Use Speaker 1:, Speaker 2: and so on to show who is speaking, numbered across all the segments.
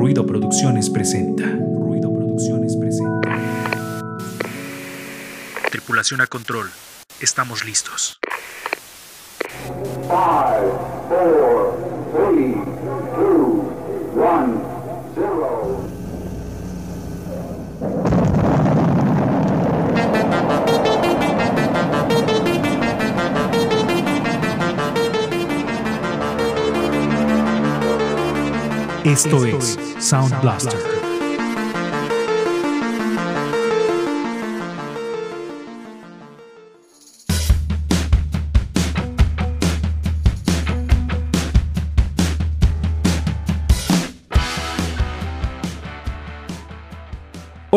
Speaker 1: Ruido Producciones presenta. Ruido Producciones presenta. Tripulación a control. Estamos listos.
Speaker 2: 5,
Speaker 1: Esto es Sound Blaster.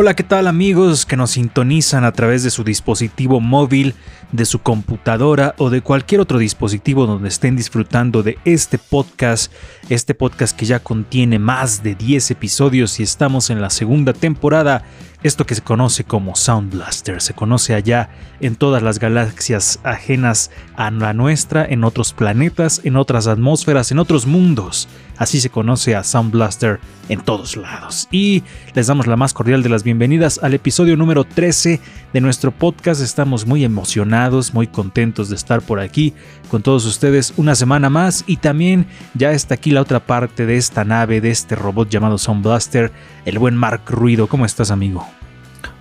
Speaker 1: Hola, ¿qué tal amigos que nos sintonizan a través de su dispositivo móvil, de su computadora o de cualquier otro dispositivo donde estén disfrutando de este podcast? Este podcast que ya contiene más de 10 episodios y estamos en la segunda temporada. Esto que se conoce como Sound Blaster se conoce allá en todas las galaxias ajenas a la nuestra, en otros planetas, en otras atmósferas, en otros mundos. Así se conoce a Sound Blaster en todos lados. Y les damos la más cordial de las bienvenidas al episodio número 13 de nuestro podcast. Estamos muy emocionados, muy contentos de estar por aquí con todos ustedes una semana más. Y también ya está aquí la otra parte de esta nave, de este robot llamado Sound Blaster, el buen Mark Ruido. ¿Cómo estás, amigo?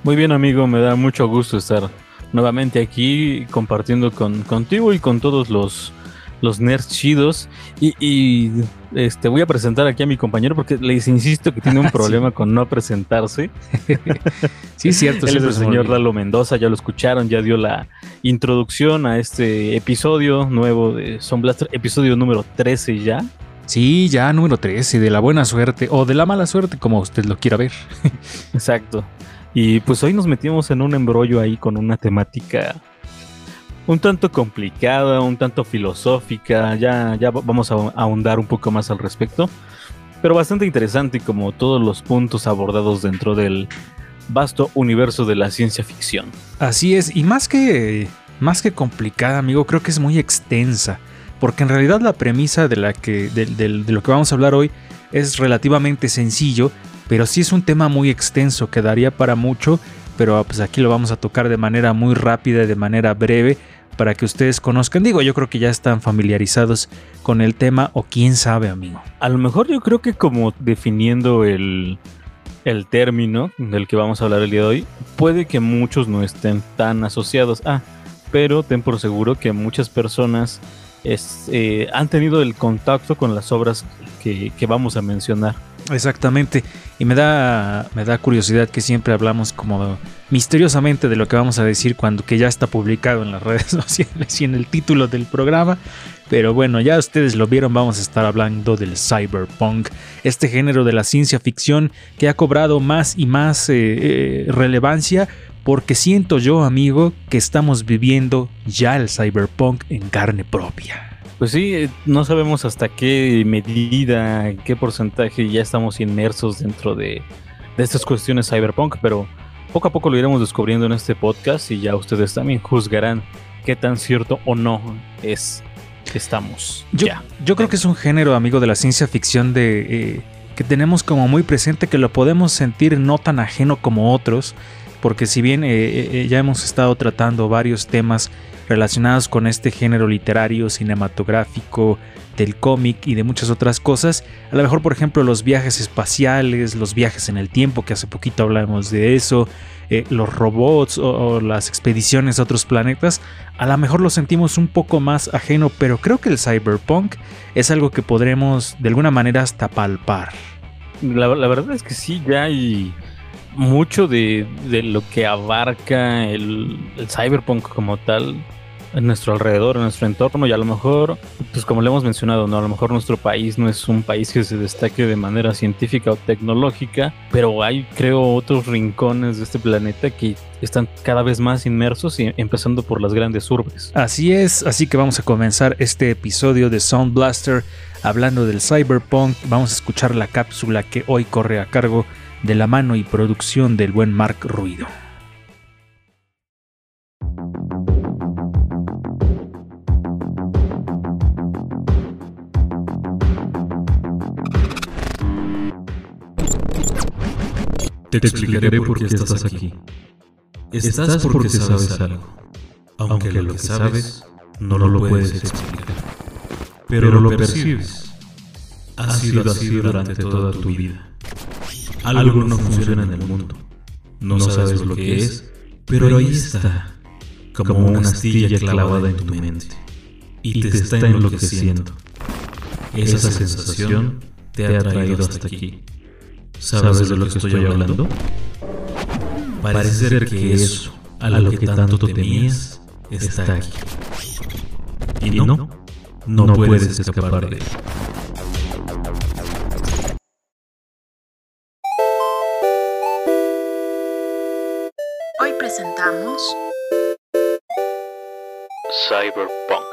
Speaker 3: Muy bien, amigo. Me da mucho gusto estar nuevamente aquí compartiendo con, contigo y con todos los los nerds chidos. Y, y, este, voy a presentar aquí a mi compañero porque les insisto que tiene un problema con no presentarse.
Speaker 1: sí, cierto.
Speaker 3: Él es el señor Lalo Mendoza, ya lo escucharon, ya dio la introducción a este episodio nuevo de Son Blaster, episodio número 13 ya.
Speaker 1: Sí, ya número 13, de la buena suerte o de la mala suerte, como usted lo quiera ver.
Speaker 3: Exacto. Y pues hoy nos metimos en un embrollo ahí con una temática un tanto complicada, un tanto filosófica, ya, ya vamos a ahondar un poco más al respecto, pero bastante interesante como todos los puntos abordados dentro del vasto universo de la ciencia ficción.
Speaker 1: Así es, y más que, más que complicada, amigo, creo que es muy extensa, porque en realidad la premisa de, la que, de, de, lo que vamos a hablar hoy es relativamente sencillo, pero sí es un tema muy extenso que daría para mucho pero pues aquí lo vamos a tocar de manera muy rápida, de manera breve, para que ustedes conozcan. Digo, yo creo que ya están familiarizados con el tema o quién sabe, amigo.
Speaker 3: A lo mejor yo creo que como definiendo el, el término del que vamos a hablar el día de hoy, puede que muchos no estén tan asociados. Ah, pero ten por seguro que muchas personas eh, han tenido el contacto con las obras que vamos a mencionar.
Speaker 1: Exactamente. Y me da, me da curiosidad que siempre hablamos como misteriosamente de lo que vamos a decir cuando que ya está publicado en las redes sociales y en el título del programa. Pero bueno, ya ustedes lo vieron, vamos a estar hablando del cyberpunk, este género de la ciencia ficción que ha cobrado más y más eh, eh, relevancia porque siento yo, amigo, que estamos viviendo ya el cyberpunk en carne propia.
Speaker 3: Pues sí, no sabemos hasta qué medida, en qué porcentaje ya estamos inmersos dentro de, de, estas cuestiones cyberpunk, pero poco a poco lo iremos descubriendo en este podcast y ya ustedes también juzgarán qué tan cierto o no es que estamos.
Speaker 1: Yo,
Speaker 3: ya.
Speaker 1: yo creo que es un género, amigo, de la ciencia ficción de... Eh, que tenemos como muy presente, que lo podemos sentir no tan ajeno como otros, porque si bien eh, eh, ya hemos estado tratando varios temas relacionados con este género literario, cinematográfico, del cómic y de muchas otras cosas. A lo mejor, por ejemplo, los viajes espaciales, los viajes en el tiempo, que hace poquito hablamos de eso, eh, los robots o, o, las expediciones a otros planetas, a lo mejor lo sentimos un poco más ajeno, pero creo que el cyberpunk es algo que podremos de alguna manera hasta palpar.
Speaker 3: La, la verdad es que sí, ya hay mucho de, de lo que abarca el, el cyberpunk como tal en nuestro alrededor, en nuestro entorno y a lo mejor, pues como le hemos mencionado, no, a lo mejor nuestro país no es un país que se destaque de manera científica o tecnológica, pero hay creo otros rincones de este planeta que están cada vez más inmersos y empezando por las grandes urbes.
Speaker 1: Así es, así que vamos a comenzar este episodio de Sound Blaster hablando del cyberpunk, vamos a escuchar la cápsula que hoy corre a cargo la mano y producción del buen Mark Ruido.
Speaker 4: Te explicaré por qué estás aquí. Estás porque sabes algo, aunque lo que sabes no lo puedes explicar. Pero lo percibes. Ha sido así durante toda tu vida. Algo no funciona en el mundo. No sabes lo que es, pero ahí está, como una astilla clavada en tu mente. Y te está enloqueciendo. Esa sensación te ha traído hasta aquí. ¿Sabes de lo que estoy hablando? Parece ser que eso, a lo que tanto temías, está aquí. Y no, no puedes escapar de él.
Speaker 3: Cyberpunk.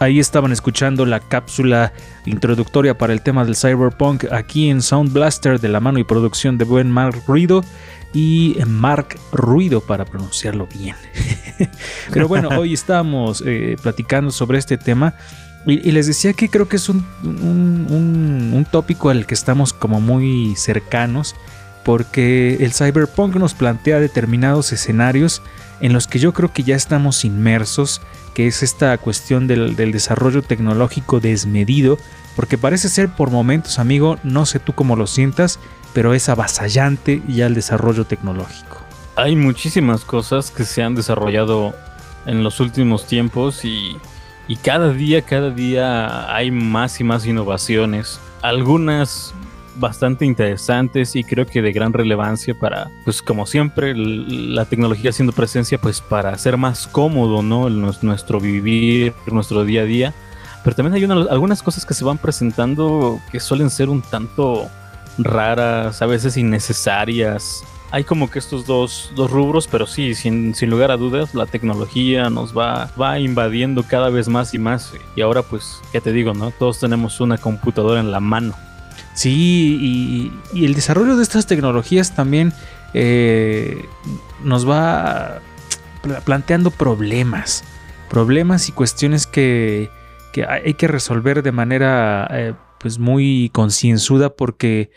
Speaker 1: Ahí estaban escuchando la cápsula introductoria para el tema del cyberpunk aquí en Sound Blaster de la mano y producción de buen Mark Ruido y Mark Ruido para pronunciarlo bien. Pero bueno, hoy estamos eh, platicando sobre este tema y, y, les decía que creo que es un, un, un, un tópico al que estamos como muy cercanos porque el cyberpunk nos plantea determinados escenarios en los que yo creo que ya estamos inmersos, que es esta cuestión del, desarrollo tecnológico desmedido, porque parece ser por momentos, amigo, no sé tú cómo lo sientas, pero es avasallante ya el desarrollo tecnológico.
Speaker 3: Hay muchísimas cosas que se han desarrollado en los últimos tiempos y cada día, cada día hay más y más innovaciones. Algunas bastante interesantes y creo que de gran relevancia para, pues como siempre, la tecnología haciendo presencia, pues para hacer más cómodo, ¿no? El, nuestro vivir, nuestro día a día. Pero también hay una, algunas cosas que se van presentando que suelen ser un tanto raras, a veces innecesarias. Hay como que estos dos, dos rubros, pero sí, sin, sin, lugar a dudas, la tecnología nos va, va invadiendo cada vez más y más. Y ahora, pues, ¿qué te digo, no? Todos tenemos una computadora en la mano.
Speaker 1: Sí, y, el desarrollo de estas tecnologías también eh, nos va planteando problemas, problemas y cuestiones que, hay que resolver de manera eh, pues muy concienzuda porque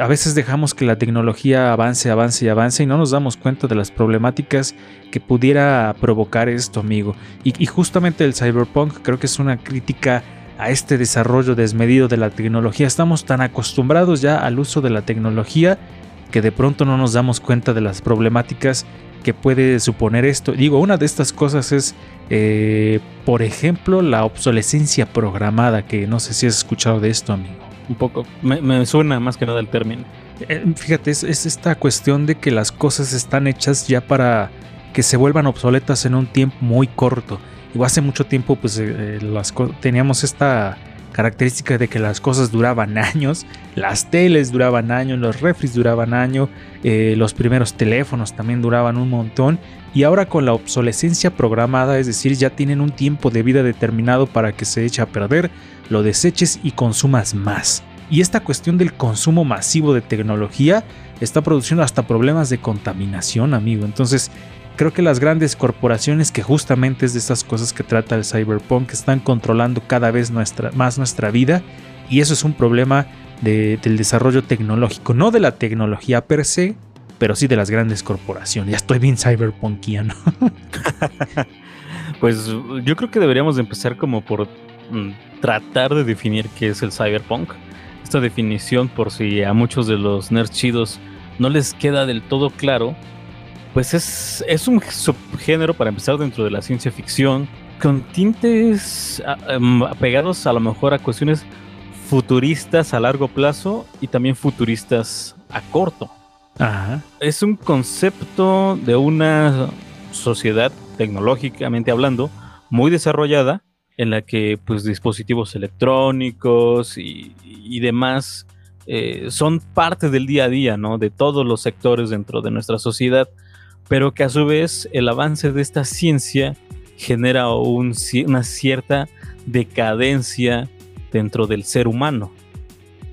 Speaker 1: a veces dejamos que la tecnología avance, avance y avance y no nos damos cuenta de las problemáticas que pudiera provocar esto, amigo. Y justamente el cyberpunk creo que es una crítica a este desarrollo desmedido de la tecnología. Estamos tan acostumbrados ya al uso de la tecnología que de pronto no nos damos cuenta de las problemáticas que puede suponer esto. Digo, una de estas cosas es, eh, por ejemplo, la obsolescencia programada, que no sé si has escuchado de esto, amigo.
Speaker 3: Un poco, me, me suena más que nada el término.
Speaker 1: Eh, fíjate, es, es esta cuestión de que las cosas están hechas ya para que se vuelvan obsoletas en un tiempo muy corto. Hace mucho tiempo pues eh, las teníamos esta característica de que las cosas duraban años, las teles duraban años, los refris duraban años, eh, los primeros teléfonos también duraban un montón y ahora con la obsolescencia programada, es decir, ya tienen un tiempo de vida determinado para que se eche a perder, lo deseches y consumas más. Y esta cuestión del consumo masivo de tecnología está produciendo hasta problemas de contaminación, amigo. Entonces, creo que las grandes corporaciones, que justamente es de estas cosas que trata el cyberpunk, están controlando cada vez nuestra, más nuestra vida y eso es un problema de, del desarrollo tecnológico, no de la tecnología per se, pero sí de las grandes corporaciones. Ya estoy bien cyberpunkiano.
Speaker 3: pues yo creo que deberíamos de empezar como por mm, tratar de definir qué es el cyberpunk. Esta definición, por si a muchos de los nerds chidos no les queda del todo claro, pues es, es un subgénero para empezar dentro de la ciencia ficción, con tintes um, apegados a lo mejor a cuestiones futuristas a largo plazo y también futuristas a corto.
Speaker 1: Ajá.
Speaker 3: Es un concepto de una sociedad tecnológicamente hablando muy desarrollada en la que pues dispositivos electrónicos y, y demás eh, son parte del día a día, ¿no? De todos los sectores dentro de nuestra sociedad pero que a su vez el avance de esta ciencia genera un, una cierta decadencia dentro del ser humano.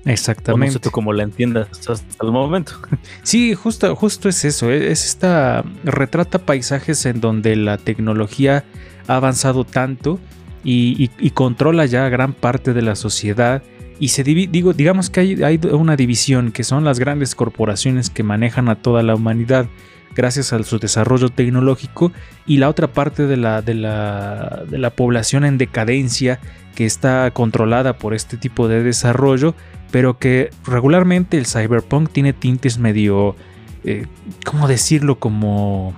Speaker 1: Exactamente.
Speaker 3: No sé tú cómo la entiendas hasta el momento.
Speaker 1: Sí, justo, justo es eso. E-, es esta retrata paisajes en donde la tecnología ha avanzado tanto y, y- y controla ya gran parte de la sociedad. Y se digo, digamos que hay, hay una división que son las grandes corporaciones que manejan a toda la humanidad gracias a su desarrollo tecnológico y la otra parte de la, de la, de la población en decadencia que está controlada por este tipo de desarrollo, pero que regularmente el cyberpunk tiene tintes medio, eh, ¿cómo decirlo? Como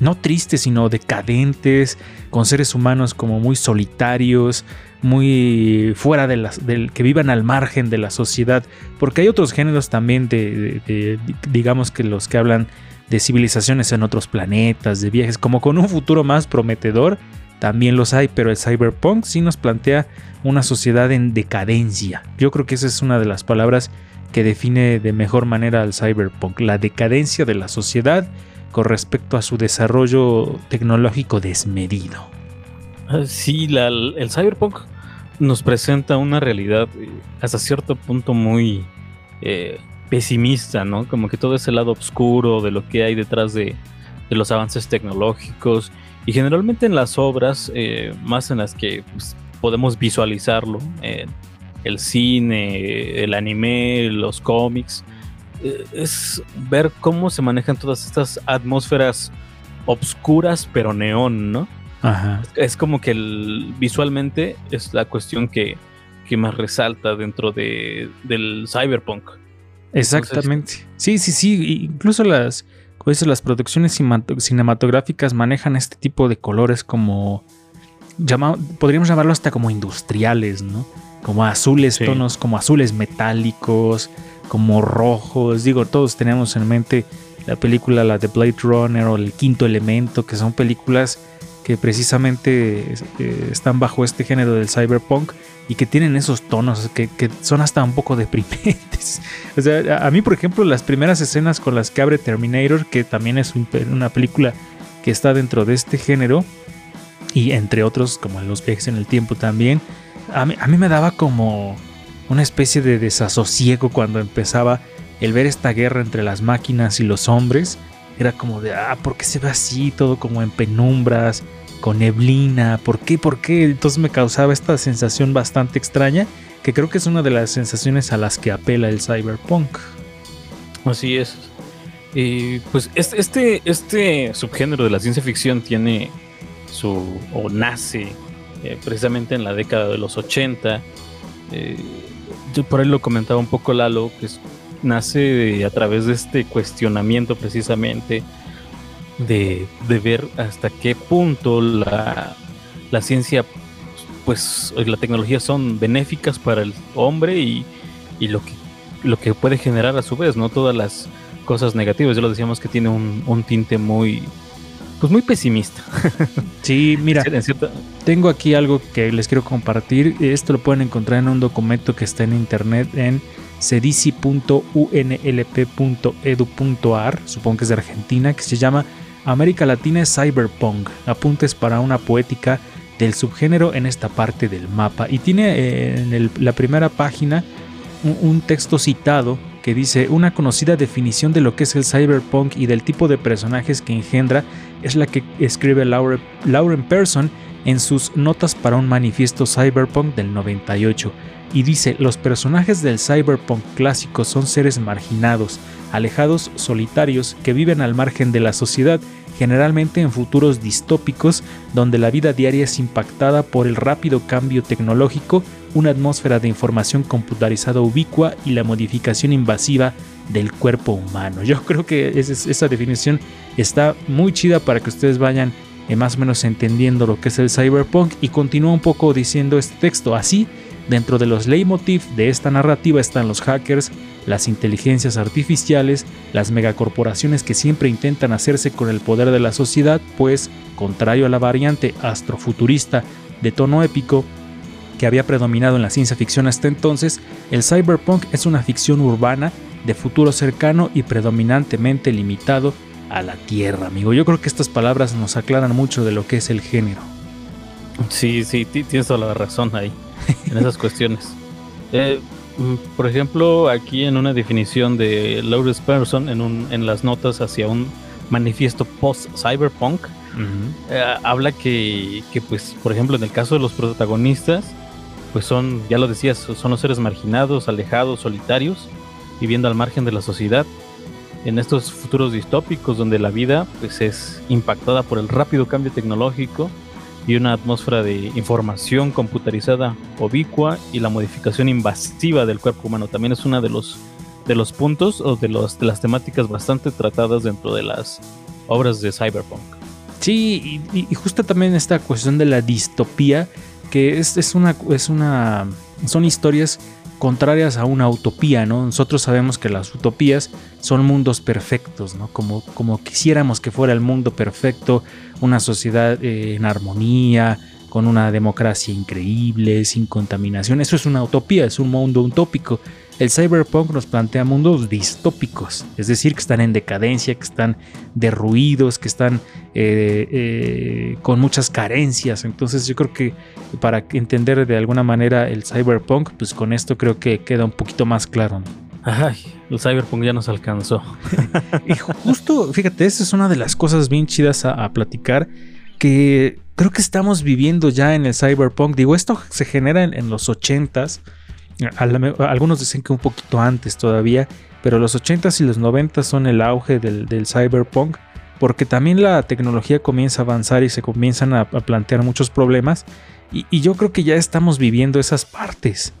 Speaker 1: no tristes, sino decadentes, con seres humanos como muy solitarios, muy fuera de las, del, que vivan al margen de la sociedad, porque hay otros géneros también de, digamos que los que hablan de civilizaciones en otros planetas, de viajes, como con un futuro más prometedor, también los hay, pero el cyberpunk sí nos plantea una sociedad en decadencia. Yo creo que esa es una de las palabras que define de mejor manera al cyberpunk, la decadencia de la sociedad con respecto a su desarrollo tecnológico desmedido.
Speaker 3: Ah, Sí, el cyberpunk nos presenta una realidad eh, hasta cierto punto muy eh, pesimista, ¿no? Como que todo ese lado oscuro de lo que hay detrás de, de los avances tecnológicos y generalmente en las obras, eh, más en las que pues, podemos visualizarlo, eh, el cine, el anime, los cómics, eh, es ver cómo se manejan todas estas atmósferas obscuras pero neón, ¿no?
Speaker 1: Ajá.
Speaker 3: es como que el- visualmente es la cuestión que, que más resalta dentro de, del cyberpunk.
Speaker 1: Exactamente. Sí, sí, sí. Incluso las, dices, las producciones cinematográficas manejan este tipo de colores como. llama- podríamos llamarlo hasta como industriales, ¿no? Como azules,
Speaker 3: Sí.
Speaker 1: tonos como azules metálicos, como rojos. Digo, todos tenemos en mente la película, la de Blade Runner o El Quinto Elemento, que son películas que precisamente eh, están bajo este género del cyberpunk y que tienen esos tonos que, que son hasta un poco deprimentes. O sea, a mí, por ejemplo, las primeras escenas con las que abre Terminator, que también es una película que está dentro de este género, y entre otros, como los viajes en el tiempo también, a mí, a mí me daba como una especie de desasosiego cuando empezaba el ver esta guerra entre las máquinas y los hombres. Era como de, ah, ¿por qué se ve así? Todo como en penumbras, con neblina. ¿Por qué? ¿Por qué? Entonces me causaba esta sensación bastante extraña, que creo que es una de las sensaciones a las que apela el cyberpunk.
Speaker 3: Así es. Y pues este, este, subgénero de la ciencia ficción tiene su. o nace eh, precisamente en la década de los 80. Eh, yo por ahí lo comentaba un poco Lalo, que es- nace a través de este cuestionamiento precisamente de, de ver hasta qué punto la, la ciencia pues la tecnología son benéficas para el hombre y, y lo que lo que puede generar a su vez, ¿no? Todas las cosas negativas. Ya lo decíamos que tiene un, un tinte muy pues muy pesimista.
Speaker 1: Sí, mira, tengo aquí algo que les quiero compartir. Esto lo pueden encontrar en un documento que está en internet en cedici.unlp.edu.ar, supongo que es de Argentina, que se llama América Latina es Cyberpunk, apuntes para una poética del subgénero en esta parte del mapa. Y tiene eh, en la primera página un, texto citado que dice una conocida definición de lo que es el cyberpunk y del tipo de personajes que engendra es la que escribe Laure- Lauren Person en sus notas para un manifiesto cyberpunk del 98 y dice los personajes del cyberpunk clásico son seres marginados, alejados, solitarios, que viven al margen de la sociedad, generalmente en futuros distópicos donde la vida diaria es impactada por el rápido cambio tecnológico, una atmósfera de información computarizada ubicua y la modificación invasiva del cuerpo humano. Yo creo que esa, definición está muy chida para que ustedes vayan eh, más o menos entendiendo lo que es el cyberpunk y continúa un poco diciendo este texto así Dentro de los leitmotiv de esta narrativa están los hackers, las inteligencias artificiales, las megacorporaciones que siempre intentan hacerse con el poder de la sociedad, pues, contrario a la variante astrofuturista de tono épico que había predominado en la ciencia ficción hasta entonces, el cyberpunk es una ficción urbana de futuro cercano y predominantemente limitado a la Tierra, amigo. Yo creo que estas palabras nos aclaran mucho de lo que es el género.
Speaker 3: Sí, sí, ti- tienes toda la razón ahí, en esas cuestiones. Eh, por ejemplo, aquí en una definición de Lawrence Person, en, un, en las notas hacia un manifiesto post-cyberpunk, eh, habla que, que, pues, por ejemplo, en el caso de los protagonistas, pues son, ya lo decías, son los seres marginados, alejados, solitarios, viviendo al margen de la sociedad. En estos futuros distópicos donde la vida pues, es impactada por el rápido cambio tecnológico y una atmósfera de información computarizada ubicua y la modificación invasiva del cuerpo humano también es uno de los, de los puntos o de, los, de las temáticas bastante tratadas dentro de las obras de Cyberpunk.
Speaker 1: Sí, y, y justo también esta cuestión de la distopía que es, es, una, es una. Son historias contrarias a una utopía, ¿no? Nosotros sabemos que las utopías son mundos perfectos, ¿no? Como, como quisiéramos que fuera el mundo perfecto, una sociedad eh, en armonía, con una democracia increíble, sin contaminación. Eso es una utopía, es un mundo utópico. El cyberpunk nos plantea mundos distópicos, es decir, que están en decadencia, que están derruidos, que están eh, eh, con muchas carencias. Entonces yo creo que para entender de alguna manera el cyberpunk, pues con esto creo que queda un poquito más claro.
Speaker 3: Ay, el cyberpunk ya nos alcanzó.
Speaker 1: y justo, fíjate, esa es una de las cosas bien chidas a, platicar que creo que estamos viviendo ya en el cyberpunk. Digo, esto se genera en, en los ochentas algunos dicen que un poquito antes todavía, pero los 80s y los 90s son el auge del, cyberpunk, porque también la tecnología comienza a avanzar y se comienzan a, plantear muchos problemas, y, yo creo que ya estamos viviendo esas partes.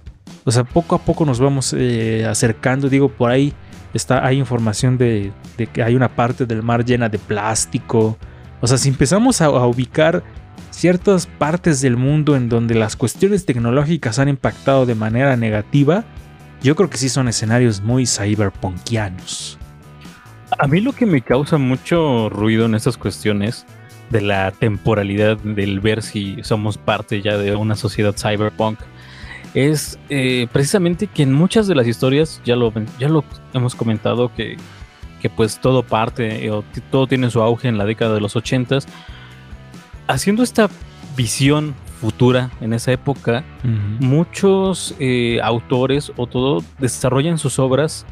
Speaker 1: O sea, poco a poco nos vamos eh, acercando, digo, por ahí está, hay información de, que hay una parte del mar llena de plástico. O sea, si empezamos a ubicar ciertas partes del mundo en donde las cuestiones tecnológicas han impactado de manera negativa, yo creo que sí son escenarios muy cyberpunkianos.
Speaker 3: A mí lo que me causa mucho ruido en estas cuestiones de la temporalidad del ver si somos parte ya de una sociedad cyberpunk es eh, precisamente que en muchas de las historias ya lo, ya lo hemos comentado que, que pues todo parte o todo tiene su auge en la década de los ochentas haciendo esta visión futura en esa época, muchos eh, autores o todo desarrollan sus obras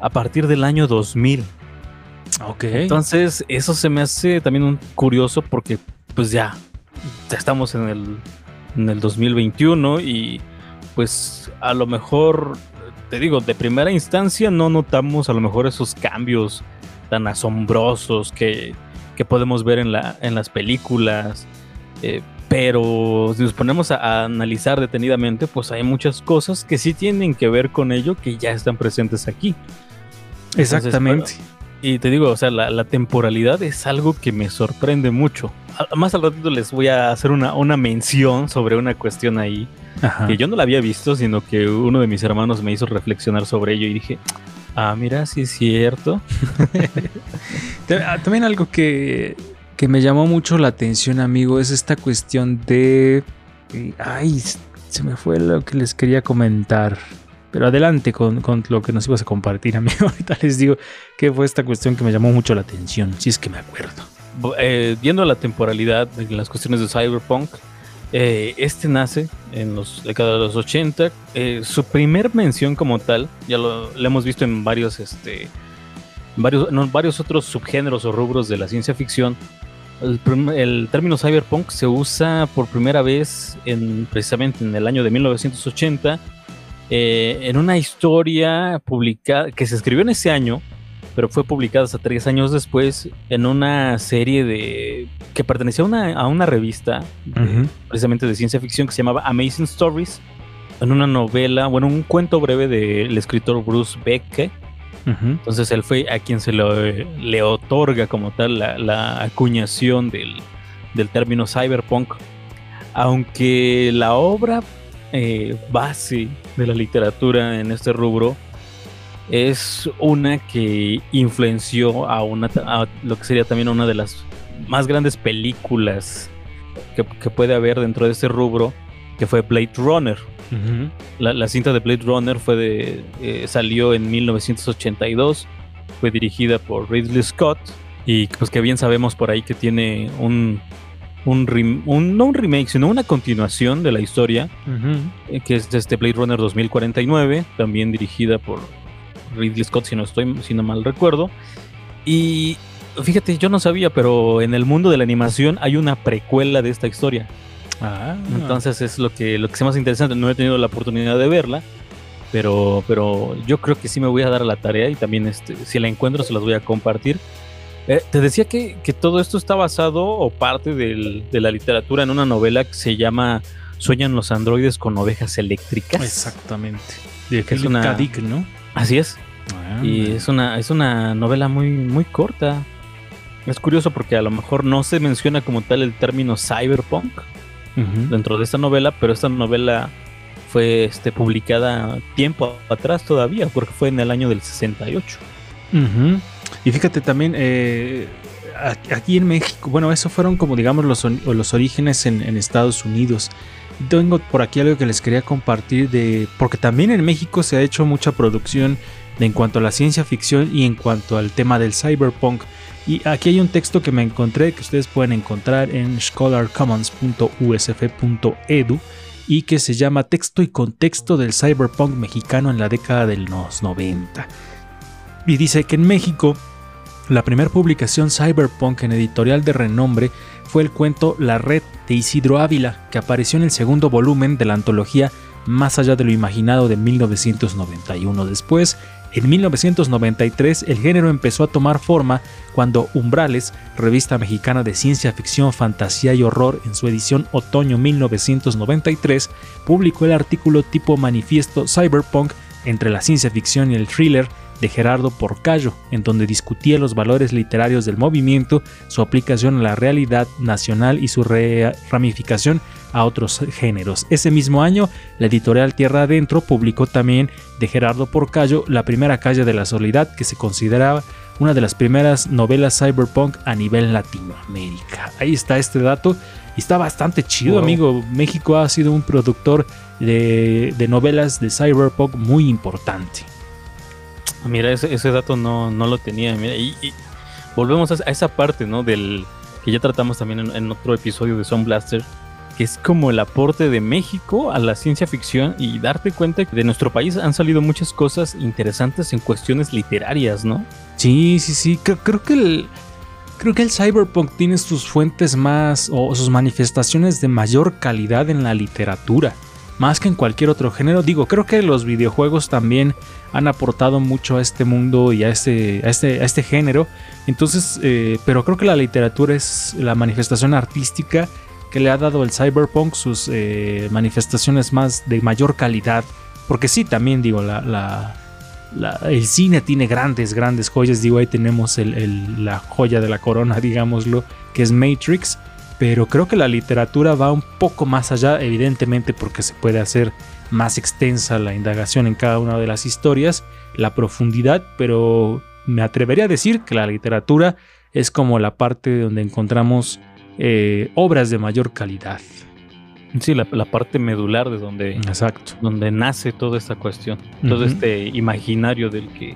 Speaker 3: a partir del año 2000.
Speaker 1: Ok.
Speaker 3: Entonces, eso se me hace también un curioso porque, pues ya, ya estamos en el, en el 2021 y, pues, a lo mejor, te digo, de primera instancia no notamos a lo mejor esos cambios tan asombrosos que que podemos ver en, la, en las películas. Eh, pero si nos ponemos a, analizar detenidamente, pues hay muchas cosas que sí tienen que ver con ello que ya están presentes aquí.
Speaker 1: Exactamente.
Speaker 3: y te digo, o sea, la, temporalidad es algo que me sorprende mucho. más al ratito les voy a hacer una, una mención sobre una cuestión ahí que yo no la había visto, sino que uno de mis hermanos me hizo reflexionar sobre ello y dije, Ah, mira, sí es cierto.
Speaker 1: Ah, también algo que, me llamó mucho la atención, amigo, es esta cuestión de... Eh, ay, se me fue lo que les quería comentar. Pero adelante con, lo que nos ibas a compartir, amigo. Ahorita les digo que fue esta cuestión que me llamó mucho la atención, si es que me acuerdo.
Speaker 3: Eh, viendo la temporalidad de las cuestiones de Cyberpunk, eh, este nace en los décadas de los 80. Eh, su primer mención como tal, ya lo, hemos visto en varios, este, varios, varios otros subgéneros o rubros de la ciencia ficción. El, término cyberpunk se usa por primera vez en, precisamente en el año de 1980 eh, en una historia publicada que se escribió en ese año pero fue publicada hasta tres años después en una serie de que pertenecía a una, a una revista precisamente de ciencia ficción que se llamaba Amazing Stories, en una novela, bueno, un cuento breve del escritor Bruce Beck. Entonces él fue a quien se le otorga como tal la, acuñación del, del, término cyberpunk, aunque la obra eh, base de la literatura en este rubro es una que influenció a, una, lo que sería también una de las más grandes películas que, puede haber dentro de este rubro, que fue Blade Runner. la, cinta de Blade Runner fue de, eh, salió en 1982, fue dirigida por Ridley Scott y pues que bien sabemos por ahí que tiene un, un, un, no un remake, sino una continuación de la historia, eh, que es este Blade Runner 2049, también dirigida por Ridley Scott, si no estoy, si no mal recuerdo. Y Fíjate, yo no sabía, pero en el mundo de la animación hay una precuela de esta historia.
Speaker 1: Ah,
Speaker 3: Entonces es lo que lo que es más interesante. No he tenido la oportunidad de verla, pero pero yo creo que sí me voy a dar a la tarea y también este, si la encuentro se las voy a compartir. Eh, te decía que, que todo esto está basado o parte del- de la literatura en una novela que se llama Sueñan los androides con ovejas eléctricas.
Speaker 1: exactamente. De
Speaker 3: Es una-. Así es.
Speaker 1: Ah,
Speaker 3: Y es una, es una novela muy, muy corta. Es curioso porque a lo mejor no se menciona como tal el término cyberpunk dentro de esta novela, pero esta novela fue este, publicada tiempo atrás todavía, porque fue en el año del 68.
Speaker 1: Ujú. Y fíjate también, eh, aquí en México, bueno, eso fueron como digamos los, los orígenes en, en Estados Unidos. Tengo por aquí algo que les quería compartir de, porque también en México se ha hecho mucha producción de, en cuanto a la ciencia ficción y en cuanto al tema del cyberpunk. Y aquí hay un texto que me encontré que ustedes pueden encontrar en scholarcommons.usf.edu y que se llama Texto y contexto del cyberpunk mexicano en la década de los 90 y dice que en México la primera publicación cyberpunk en editorial de renombre fue el cuento La Red de Isidro Ávila, que apareció en el segundo volumen de la antología Más allá de lo imaginado de 1991. Después, en 1993, el género empezó a tomar forma cuando Umbrales, revista mexicana de ciencia ficción, fantasía y horror, en su edición otoño 1993, publicó el artículo tipo manifiesto cyberpunk entre la ciencia ficción y el thriller de Gerardo Porcayo, en donde discutía los valores literarios del movimiento, su aplicación a la realidad nacional y su re- ramificación a otros géneros. Ese mismo año, la editorial Tierra Adentro publicó también de Gerardo Porcayo La primera calle de la soledad, que se consideraba una de las primeras novelas cyberpunk a nivel Latinoamérica. Ahí está este dato y está bastante chido,
Speaker 3: Wow.
Speaker 1: amigo. México ha sido un productor de, de novelas de cyberpunk muy importante.
Speaker 3: Mira, ese, dato no, no lo tenía. Mira, y, y volvemos a, esa parte, ¿no? Del que ya tratamos también en, otro episodio de Sound Blaster, que es como el aporte de México a la ciencia ficción y darte cuenta que de nuestro país han salido muchas cosas interesantes en cuestiones literarias, ¿no?
Speaker 1: Sí, sí, sí. Creo que el. Creo que el cyberpunk tiene sus fuentes más o sus manifestaciones de mayor calidad en la literatura, más que en cualquier otro género. Digo, creo que los videojuegos también han aportado mucho a este mundo y a este, a este, a este género. Entonces, eh, pero creo que la literatura es la manifestación artística que le ha dado el cyberpunk sus eh, manifestaciones más de mayor calidad. Porque sí, también digo, la, el cine tiene grandes, grandes joyas. Digo, ahí tenemos el- la joya de la corona, digámoslo, que es Matrix. Pero creo que la literatura va un poco más allá, evidentemente, porque se puede hacer más extensa la indagación en cada una de las historias, la profundidad, pero me atrevería a decir que la literatura es como la parte donde encontramos eh, obras de mayor calidad.
Speaker 3: Sí, la, la parte medular de donde,
Speaker 1: Exacto.
Speaker 3: donde nace toda esta cuestión, todo este imaginario del que,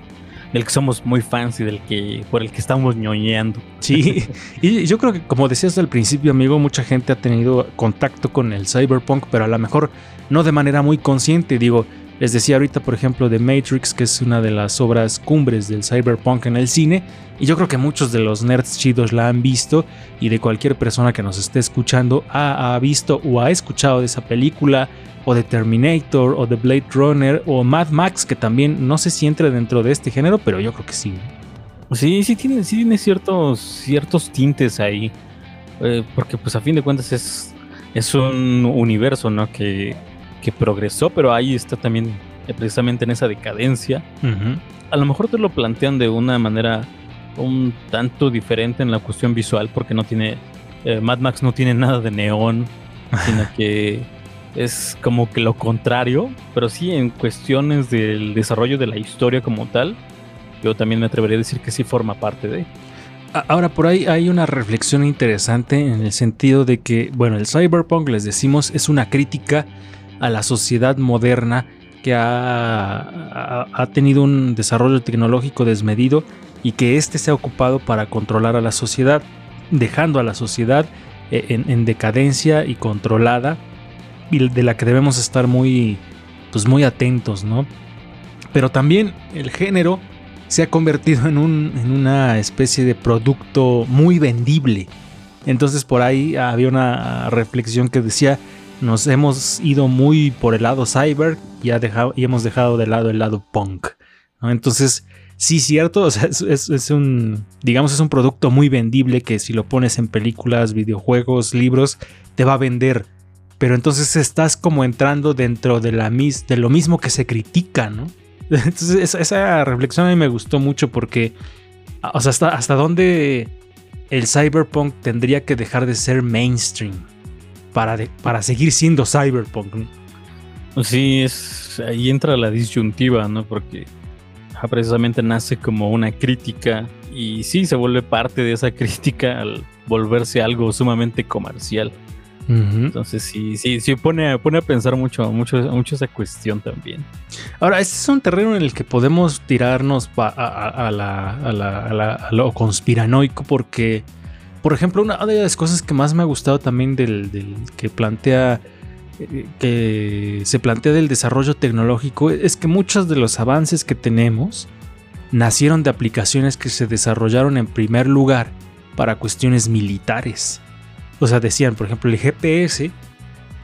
Speaker 3: del que somos muy fans y del que, por el que estamos ñoñeando.
Speaker 1: Sí, y yo creo que como decías al principio, amigo, mucha gente ha tenido contacto con el cyberpunk, pero a lo mejor no de manera muy consciente. Digo, les decía ahorita, por ejemplo, de Matrix, que es una de las obras cumbres del cyberpunk en el cine, y yo creo que muchos de los nerds chidos la han visto, y de cualquier persona que nos esté escuchando ha, ha visto o ha escuchado de esa película, o de Terminator, o de Blade Runner, o Mad Max, que también no sé si entra dentro de este género, pero yo creo que sí.
Speaker 3: Sí, sí tiene, sí tiene ciertos, ciertos tintes ahí. eh, porque pues a fin de cuentas es, es un universo, ¿no? Que, que progresó, pero ahí está también eh, precisamente en esa decadencia. A lo mejor te lo plantean de una manera un tanto diferente en la cuestión visual, porque no tiene. eh, Mad Max no tiene nada de neón, sino que es como que lo contrario, pero sí en cuestiones del desarrollo de la historia como tal, yo también me atrevería a decir que sí forma parte de.
Speaker 1: Ahora, por ahí hay una reflexión interesante en el sentido de que, bueno, el cyberpunk, les decimos, es una crítica a la sociedad moderna que ha, ha- tenido un desarrollo tecnológico desmedido y que éste se ha ocupado para controlar a la sociedad, dejando a la sociedad eh, en decadencia y controlada, de la que debemos estar muy, pues muy atentos, ¿no? Pero también el género se ha convertido en, un, en una especie de producto muy vendible. Entonces por ahí había una reflexión que decía, nos hemos ido muy por el lado cyber y, ha dejado, y hemos dejado de lado el lado punk. Entonces, sí, cierto, o sea, es- es un, digamos, es un producto muy vendible que si lo pones en películas, videojuegos, libros, te va a vender. Pero entonces estás como entrando dentro de, la mis, de lo mismo que se critica, ¿no? Entonces esa, reflexión a mí me gustó mucho porque, o sea, hasta, hasta dónde el cyberpunk tendría que dejar de ser mainstream para, para seguir siendo cyberpunk. ¿no?
Speaker 3: Sí, es ahí entra la disyuntiva, ¿no? Porque precisamente nace como una crítica y sí se vuelve parte de esa crítica al volverse algo sumamente comercial. Entonces sí, sí, sí pone, a- pone a pensar mucho, mucho, mucho esa cuestión también.
Speaker 1: Ahora, este es un terreno en el que podemos tirarnos a, a- a la- a la- la- lo conspiranoico porque, por ejemplo, una de las cosas que más me ha gustado también del, del que plantea eh, que se plantea del desarrollo tecnológico es que muchos de los avances que tenemos nacieron de aplicaciones que se desarrollaron en primer lugar para cuestiones militares. O sea, decían, por ejemplo, el GPS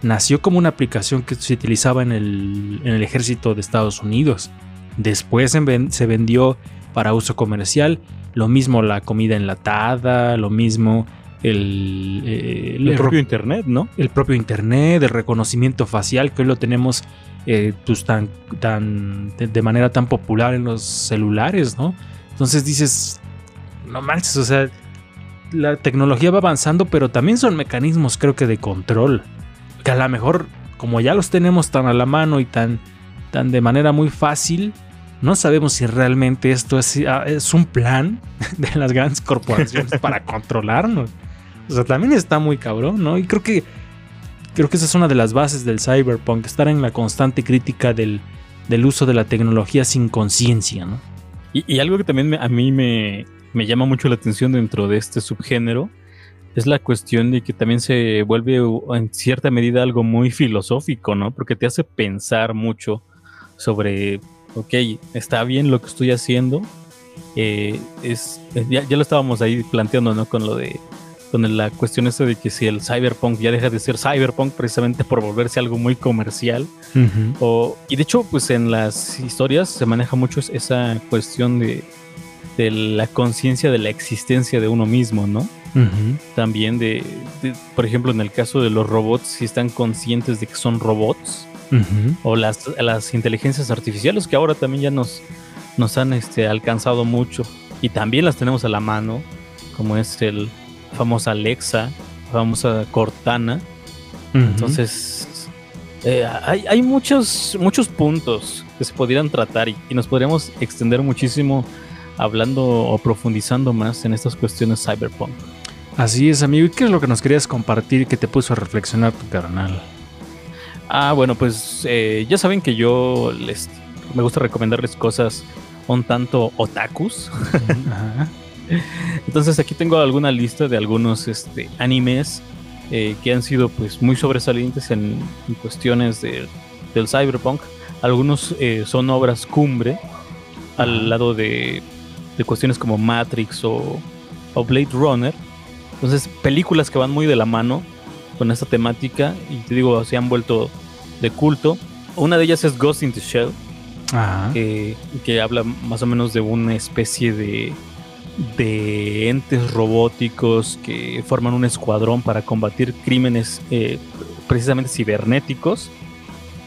Speaker 1: nació como una aplicación que se utilizaba en el, en el ejército de Estados Unidos. Después se, ven- se vendió para uso comercial. Lo mismo la comida enlatada, lo mismo el, eh,
Speaker 3: El,
Speaker 1: el
Speaker 3: propio
Speaker 1: ro-
Speaker 3: internet, ¿no?
Speaker 1: el propio internet, el reconocimiento facial, que hoy lo tenemos eh, pues tan, tan de, de manera tan popular en los celulares, ¿no? Entonces dices, no manches, o sea, la tecnología va avanzando, pero también son mecanismos, creo que de control, que a lo mejor, como ya los tenemos tan a la mano y tan, tan de manera muy fácil, no sabemos si realmente esto es, ah, es un plan de las grandes corporaciones para controlarnos. O sea, también está muy cabrón, ¿no? Y creo que creo que esa es una de las bases del cyberpunk, estar en la constante crítica del, del uso de la tecnología sin conciencia, ¿no?
Speaker 3: Y, y algo que también me- a mí me, me llama mucho la atención dentro de este subgénero es la cuestión de que también se vuelve u- en cierta medida algo muy filosófico, ¿no? Porque te hace pensar mucho sobre, ok, está bien lo que estoy haciendo. Eh, es, ya, ya lo estábamos ahí planteando, ¿no? Con lo de con la cuestión esta de que si el cyberpunk ya deja de ser cyberpunk precisamente por volverse algo muy comercial o, y de hecho, pues en las historias se maneja mucho es- esa cuestión de, de la conciencia de la existencia de uno mismo, ¿no? También de, de, por ejemplo, en el caso de los robots, si están conscientes de que son robots, o las, las inteligencias artificiales que ahora también ya nos, nos han este, alcanzado mucho y también las tenemos a la mano, como es el famosa Alexa, famosa Cortana. Entonces, eh, hay, hay muchos, muchos puntos que se podrían tratar y, y nos podríamos extender muchísimo hablando o profundizando más en estas cuestiones cyberpunk.
Speaker 1: Así es, amigo. ¿Y qué es lo que nos querías compartir que te puso a reflexionar tu carnal?
Speaker 3: Ah, bueno, pues eh, ya saben que yo les me gusta recomendarles cosas un tanto otakus.
Speaker 1: Ajá.
Speaker 3: Entonces aquí tengo alguna lista de algunos este, animes eh, que han sido pues muy sobresalientes en, en cuestiones de- del cyberpunk. Algunos eh, son obras cumbre al lado de, de cuestiones como Matrix o, o Blade Runner. Entonces películas que van muy de la mano con esta temática y te digo se han vuelto de culto. Una de ellas es Ghost in the Shell
Speaker 1: Ajá.
Speaker 3: que, que habla más o menos de una especie de, de entes robóticos que forman un escuadrón para combatir crímenes eh, precisamente cibernéticos.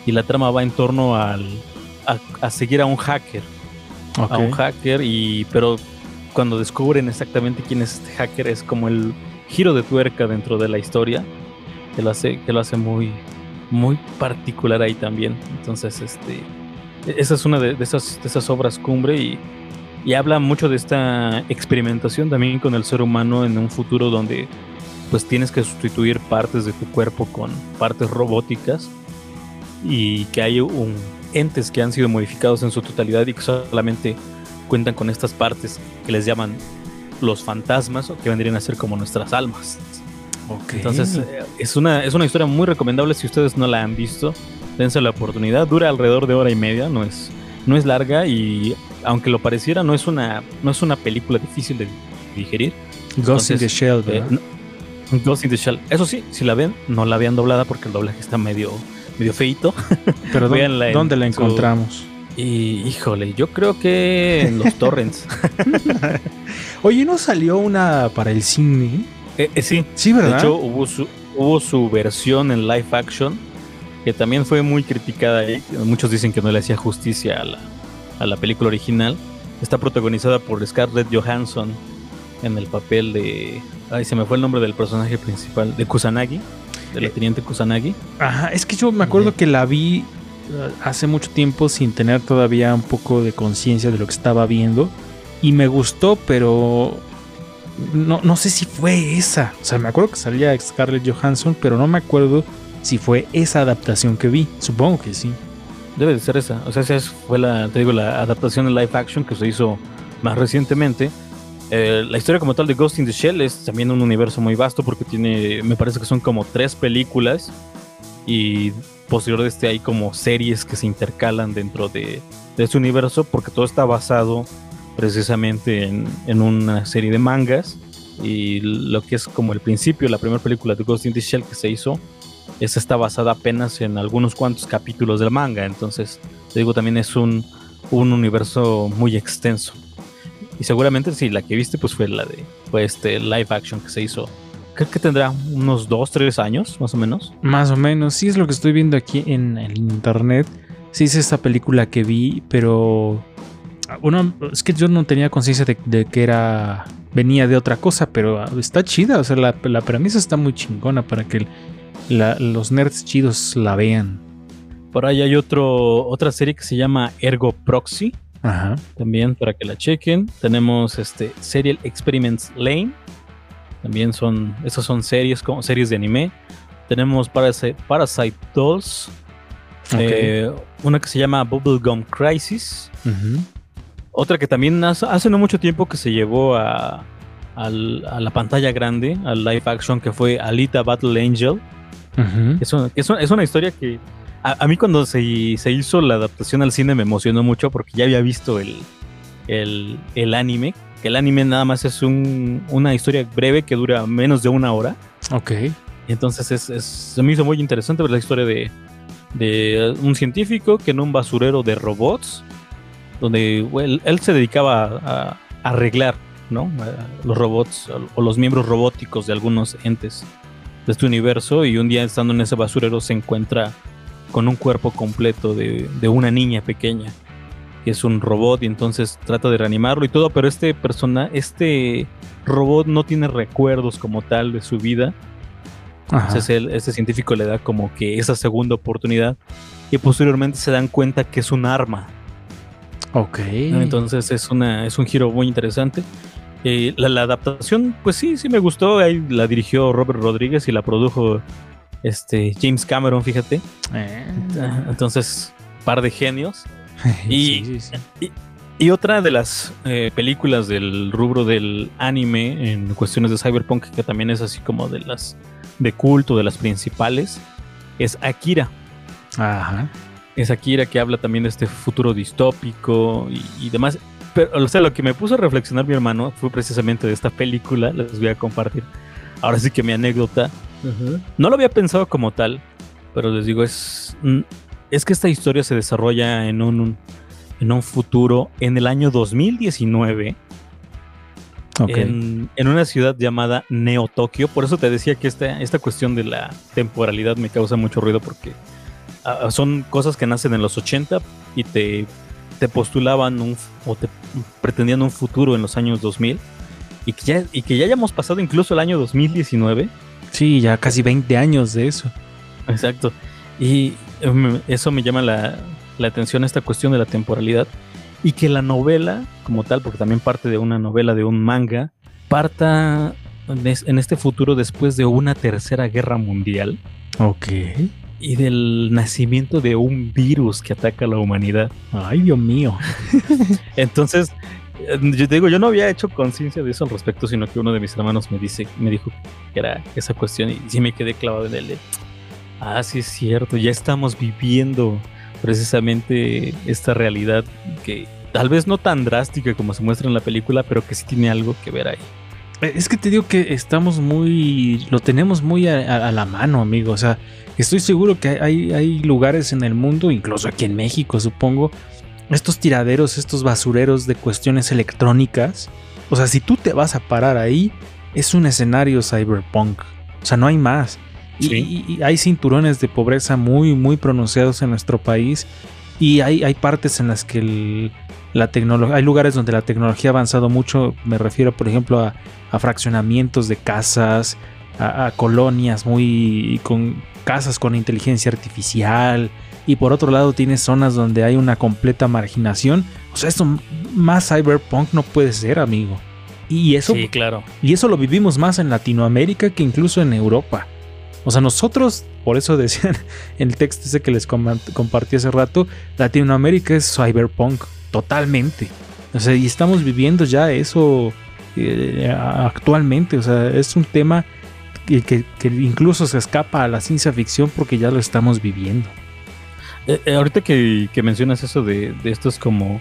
Speaker 3: Y la trama va en torno al, a, a seguir a un hacker. A un hacker, y, pero cuando descubren exactamente quién es este hacker, es como el giro de tuerca dentro de la historia que lo hace, que lo hace muy, muy particular ahí también. Entonces, este, esa es una de, de esas, de esas obras cumbre y, y habla mucho de esta experimentación también con el ser humano en un futuro donde pues tienes que sustituir partes de tu cuerpo con partes robóticas y que hay un, entes que han sido modificados en su totalidad y que solamente cuentan con estas partes que les llaman los fantasmas o que vendrían a ser como nuestras almas. Entonces, eh, es una, es una historia muy recomendable si ustedes no la han visto. Dense la oportunidad. Dura alrededor de hora y media, no es, no es larga y aunque lo pareciera, no es una, no es una película difícil de digerir.
Speaker 1: Ghost in the Shell,
Speaker 3: Eh, Ghost in the Shell. Eso sí, si la ven, no la vean doblada porque el doblaje está medio, medio feito.
Speaker 1: Pero ¿dó-
Speaker 3: véanla en
Speaker 1: ¿dónde la
Speaker 3: su-
Speaker 1: encontramos?
Speaker 3: Y híjole, yo creo que en los torrents.
Speaker 1: Oye, ¿no salió una para el cine?
Speaker 3: Eh, eh, sí,
Speaker 1: Sí,
Speaker 3: de
Speaker 1: ¿verdad?
Speaker 3: hecho hubo su, hubo su versión en live action que también fue muy criticada ahí. Muchos dicen que no le hacía justicia a la, a la película original. Está protagonizada por Scarlett Johansson en el papel de... Ay, se me fue el nombre del personaje principal, de Kusanagi, de la
Speaker 1: Eh,
Speaker 3: teniente Kusanagi.
Speaker 1: Ajá, es que yo me acuerdo que la vi eh, hace mucho tiempo sin tener todavía un poco de conciencia de lo que estaba viendo. Y me gustó, pero no, no sé si fue esa. O sea, me acuerdo que salía Scarlett Johansson, pero no me acuerdo si fue esa adaptación que vi. Supongo que sí.
Speaker 3: Debe de ser esa. O sea, esa es- fue la, te digo, la adaptación en live action que se hizo más recientemente. Eh, la historia como tal de Ghost in the Shell es también un universo muy vasto porque tiene, me parece que son como tres películas y posterior de este hay como series que se intercalan dentro de, de este universo porque todo está basado precisamente en, en una serie de mangas y lo que es como el principio, la primera película de Ghost in the Shell que se hizo, esa está basada apenas en algunos cuantos capítulos del manga, entonces te digo también es un, un universo muy extenso. Y seguramente si la que viste pues fue la de fue este live action que se hizo. Creo que tendrá unos 2, 3 años más o menos.
Speaker 1: Más o menos, sí es lo que estoy viendo aquí en el internet. Sí es esta película que vi, pero bueno, es que yo no tenía conciencia de, de que era venía de otra cosa, pero está chida, o sea, la, la premisa está muy chingona para que la- los nerds chidos la vean.
Speaker 3: Por ahí hay otro, otra serie que se llama Ergo Proxy,
Speaker 1: Ajá.
Speaker 3: también para que la chequen. Tenemos este Serial Experiments Lane. También son, esas son series como series de anime. Tenemos Parasite, Parasite Dolls. Eh, una que se llama Bubblegum Crisis. Otra que también hace, hace no mucho tiempo que se llevó a, al- a la pantalla grande, al live action, que fue Alita Battle Angel.
Speaker 1: Ujú.
Speaker 3: Es una, es una, es una historia que a, a mí cuando se, se hizo la adaptación al cine me emocionó mucho porque ya había visto el, el, el anime. Que el anime nada más es un- una historia breve que dura menos de una hora.
Speaker 1: Ok.
Speaker 3: Entonces es, es- se me hizo muy interesante ver la historia de, de un científico que en un basurero de robots, donde él, él se dedicaba a, a arreglar ¿no? los robots o los miembros robóticos de algunos entes de este universo y un día estando en ese basurero se encuentra con un cuerpo completo de, de una niña pequeña que es un robot y entonces trata de reanimarlo y todo, pero este persona, este robot no tiene recuerdos como tal de su vida
Speaker 1: Ajá.
Speaker 3: entonces él- este científico le da como que esa segunda oportunidad y posteriormente se dan cuenta que es un arma.
Speaker 1: Ok.
Speaker 3: Entonces es, una, es un giro muy interesante. Eh, la, la adaptación, pues sí, sí me gustó. Ahí la dirigió Robert Rodríguez y la produjo este, James Cameron, fíjate.
Speaker 1: Eh.
Speaker 3: Entonces, par de genios. Y-
Speaker 1: Sí, sí, sí.
Speaker 3: Y otra de las eh, películas del rubro del anime en cuestiones de cyberpunk, que también es así como de las de culto, de las principales, es Akira.
Speaker 1: Ajá.
Speaker 3: es Akira que habla también de este futuro distópico y, y demás. Pero, o sea, lo que me puso a reflexionar mi hermano fue precisamente de esta película. Les voy a compartir. Ahora sí que mi anécdota. No lo había pensado como tal, pero les digo, es, mm, es que esta historia se desarrolla en un, en un futuro, en el año 2019,
Speaker 1: Ok.
Speaker 3: en, en una ciudad llamada Neo Tokio. Por eso te decía que esta, esta cuestión de la temporalidad me causa mucho ruido porque ah, son cosas que nacen en los 80 y te, te postulaban un, o te pretendían un futuro en los años 2000 y que, ya, y que ya hayamos pasado incluso el año 2019.
Speaker 1: Sí, ya casi 20 años de eso.
Speaker 3: Exacto. Y em, eso me llama la, la atención, esta cuestión de la temporalidad. Y que la novela, como tal, porque también parte de una novela, de un manga, parta en es- en este futuro después de una tercera guerra mundial
Speaker 1: Ok.
Speaker 3: y del nacimiento de un virus que ataca a la humanidad.
Speaker 1: Ay, Dios mío.
Speaker 3: Entonces, yo te digo, yo no había hecho conciencia de eso al respecto, sino que uno de mis hermanos me dice, me dijo que era esa cuestión y sí me quedé clavado en de, Ah, sí es cierto, ya estamos viviendo precisamente esta realidad que tal vez no tan drástica como se muestra en la película, pero que sí tiene algo que ver ahí.
Speaker 1: Eh, Es que te digo que estamos muy. Lo tenemos muy a la mano, amigo. O sea, estoy seguro que hay, hay lugares en el mundo, incluso aquí en México, supongo, estos tiraderos, estos basureros de cuestiones electrónicas. O sea, si tú te vas a parar ahí, es un escenario cyberpunk. O sea, no hay más.
Speaker 3: Sí.
Speaker 1: Y, y hay cinturones de pobreza muy, muy pronunciados en nuestro país. Y hay, hay partes en las que el- la tecnología. Hay lugares donde la tecnología ha avanzado mucho. Me refiero, por ejemplo, a, a fraccionamientos de casas, a, a colonias muy. con casas con inteligencia artificial. Y por otro lado, tienes zonas donde hay una completa marginación. O sea, esto más cyberpunk no puede ser, amigo. Y eso,
Speaker 3: Sí, claro.
Speaker 1: y eso lo vivimos más en Latinoamérica que incluso en Europa. O sea, nosotros, por eso decían en el texto ese que les compartí hace rato, Latinoamérica es cyberpunk, totalmente. O sea, y estamos viviendo ya eso eh, actualmente. O sea, es un tema que, que- que incluso se escapa a la ciencia ficción porque ya lo estamos viviendo.
Speaker 3: Eh, eh, ahorita que, que mencionas eso de, de estos como,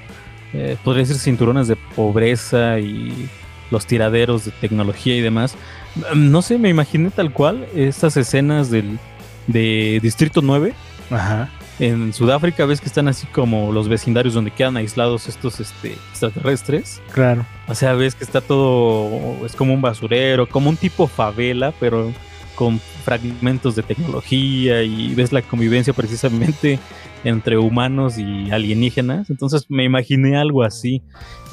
Speaker 3: eh, podría ser cinturones de pobreza y los tiraderos de tecnología y demás, mm, no sé, me imaginé tal cual estas escenas del, de Distrito 9
Speaker 1: Ajá.
Speaker 3: en Sudáfrica, ves que están así como los vecindarios donde quedan aislados estos este, extraterrestres.
Speaker 1: Claro.
Speaker 3: O sea, ves que está todo, es como un basurero, como un tipo favela, pero con fragmentos de tecnología y ves la convivencia precisamente entre humanos y alienígenas. Entonces me imaginé algo así.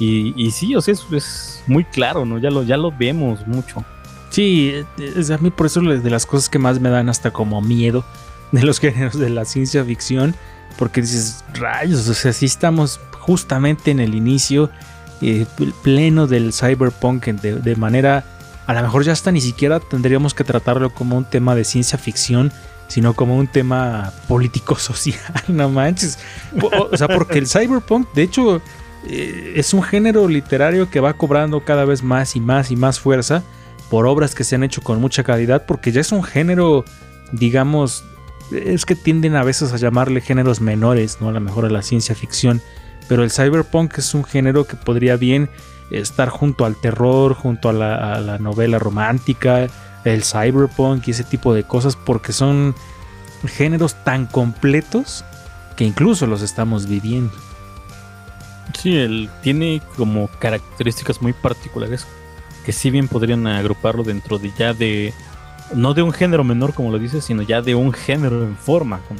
Speaker 3: Y, sí, o sea, es, es muy claro, ¿no? Ya lo, ya lo vemos mucho.
Speaker 1: Sí, es a mí por eso es de las cosas que más me dan hasta como miedo de los géneros de la ciencia ficción, porque dices, rayos, o sea, sí estamos justamente en el inicio eh, pleno del cyberpunk de manera, a lo mejor ya hasta ni siquiera tendríamos que tratarlo como un tema de ciencia ficción, sino como un tema político-social, no manches. O, sea, porque el cyberpunk, de hecho, eh, es un género literario que va cobrando cada vez más y más y más fuerza por obras que se han hecho con mucha calidad, porque ya es un género, digamos, es que tienden a veces a llamarle géneros menores, ¿no? A lo mejor a la ciencia ficción, pero el cyberpunk es un género que podría bien estar junto al terror, junto a la, a la novela romántica, el cyberpunk y ese tipo de cosas, porque son géneros tan completos que incluso los estamos viviendo.
Speaker 3: Sí, él tiene como características muy particulares que si bien podrían agruparlo dentro de ya de, no de un género menor como lo dices, sino ya de un género en forma. como-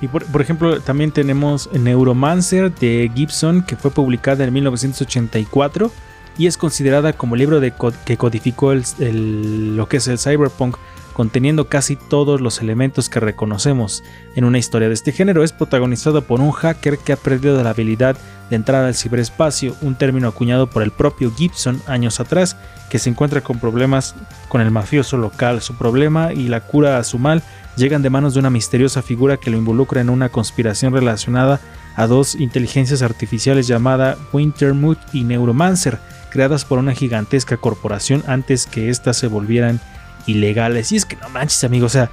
Speaker 1: Y por, ejemplo, también tenemos Neuromancer de Gibson, que fue publicada en 1984 y es considerada como el libro de co- que codificó el- lo que es el cyberpunk, conteniendo casi todos los elementos que reconocemos en una historia de este género. Es protagonizado por un hacker que ha perdido la habilidad de entrar al ciberespacio, un término acuñado por el propio Gibson años atrás, que se encuentra con problemas con el mafioso local. Su problema y la cura a su mal llegan de manos de una misteriosa figura que lo involucra en una conspiración relacionada a dos inteligencias artificiales llamada Wintermute y Neuromancer, creadas por una gigantesca corporación antes que éstas se volvieran ilegales. Y es que no manches, amigo, o sea,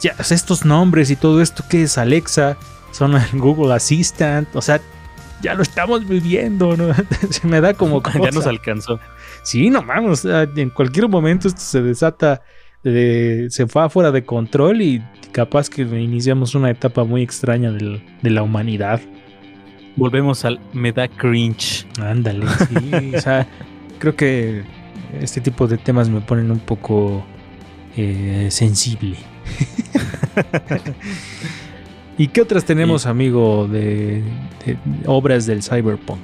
Speaker 1: ya estos nombres y todo esto que es Alexa, son el Google Assistant, o sea, ya lo estamos viviendo, ¿no? Se me da como
Speaker 3: ya nos
Speaker 1: cosa.
Speaker 3: alcanzó.
Speaker 1: Sí, no sea, en cualquier momento esto se desata, se va fuera de control y capaz que iniciamos una etapa muy extraña del- de la humanidad.
Speaker 3: Volvemos al me da cringe.
Speaker 1: Ándale, sí, o sea, creo que este tipo de temas me ponen un poco eh, sensible. ¿Y qué otras tenemos, amigo, de, de obras del cyberpunk?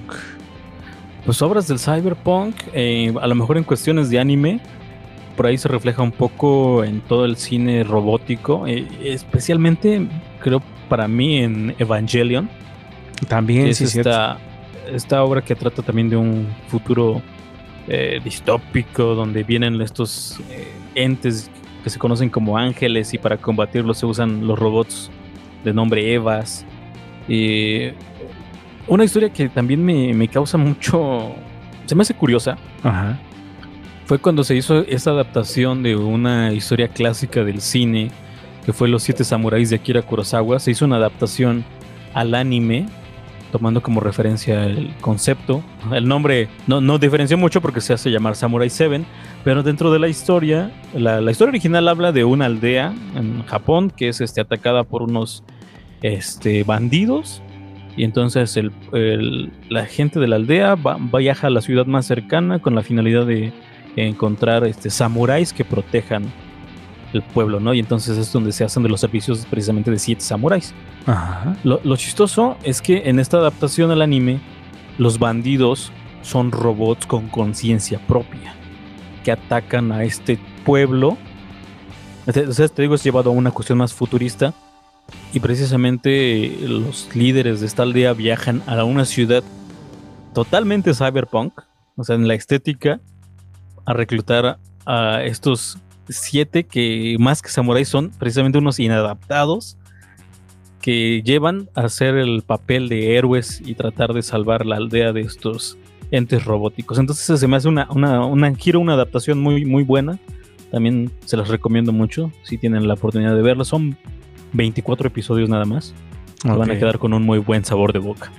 Speaker 3: Pues obras del cyberpunk, eh, a lo mejor en cuestiones de anime, por ahí se refleja un poco en todo el cine robótico, eh, especialmente creo para mí en Evangelion,
Speaker 1: También,
Speaker 3: es
Speaker 1: sí, cierto.
Speaker 3: esta, esta obra que trata también de un futuro eh, distópico donde vienen estos eh, entes que se conocen como ángeles y para combatirlos se usan los robots de nombre Evas. Y una historia que también me, me causa mucho, se me hace curiosa,
Speaker 1: Ajá.
Speaker 3: Fue cuando se hizo esta adaptación de una historia clásica del cine, que fue Los Siete Samuráis de Akira Kurosawa. Se hizo una adaptación al anime tomando como referencia el concepto. El nombre no, no diferenció mucho porque se hace llamar Samurai 7, pero dentro de la historia, la, historia original habla de una aldea en Japón que es este, atacada por unos este, bandidos. Y entonces el- la gente de la aldea va- viaja a la ciudad más cercana con la finalidad de encontrar este, samuráis que protejan el pueblo, ¿no? Y entonces es donde se hacen de los servicios precisamente de siete samuráis.
Speaker 1: Ajá.
Speaker 3: Lo, lo chistoso es que en esta adaptación al anime, los bandidos son robots con conciencia propia que atacan a este pueblo. O sea, te digo, es llevado a una cuestión más futurista. Y precisamente eh, los líderes de esta aldea viajan a una ciudad totalmente cyberpunk, o sea, en la estética, a reclutar a estos siete que más que samuráis son precisamente unos inadaptados que llevan a hacer el papel de héroes y tratar de salvar la aldea de estos entes robóticos. Entonces se me hace una, una, una giro, una adaptación muy, muy buena. También se las recomiendo mucho si tienen la oportunidad de verla. Son 24 episodios nada más. Se Van a quedar con un muy buen sabor de boca.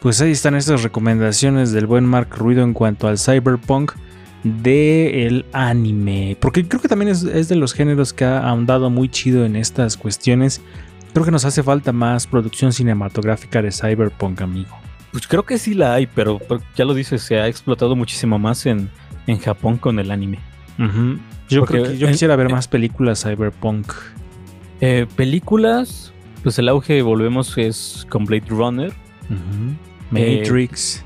Speaker 1: Pues ahí están estas recomendaciones del buen Mark Ruido en cuanto al cyberpunk del anime. Porque creo que también es, es de los géneros que ha ahondado muy chido en estas cuestiones. Creo que nos hace falta más producción cinematográfica de cyberpunk, amigo.
Speaker 3: Pues creo que sí la hay, pero, pero ya lo dices, se ha explotado muchísimo más en, en Japón con el anime.
Speaker 1: Yo
Speaker 3: Porque
Speaker 1: creo que yo quisiera ver más películas cyberpunk.
Speaker 3: Eh, películas, pues el auge, volvemos, es con Blade Runner. Eh,
Speaker 1: Matrix.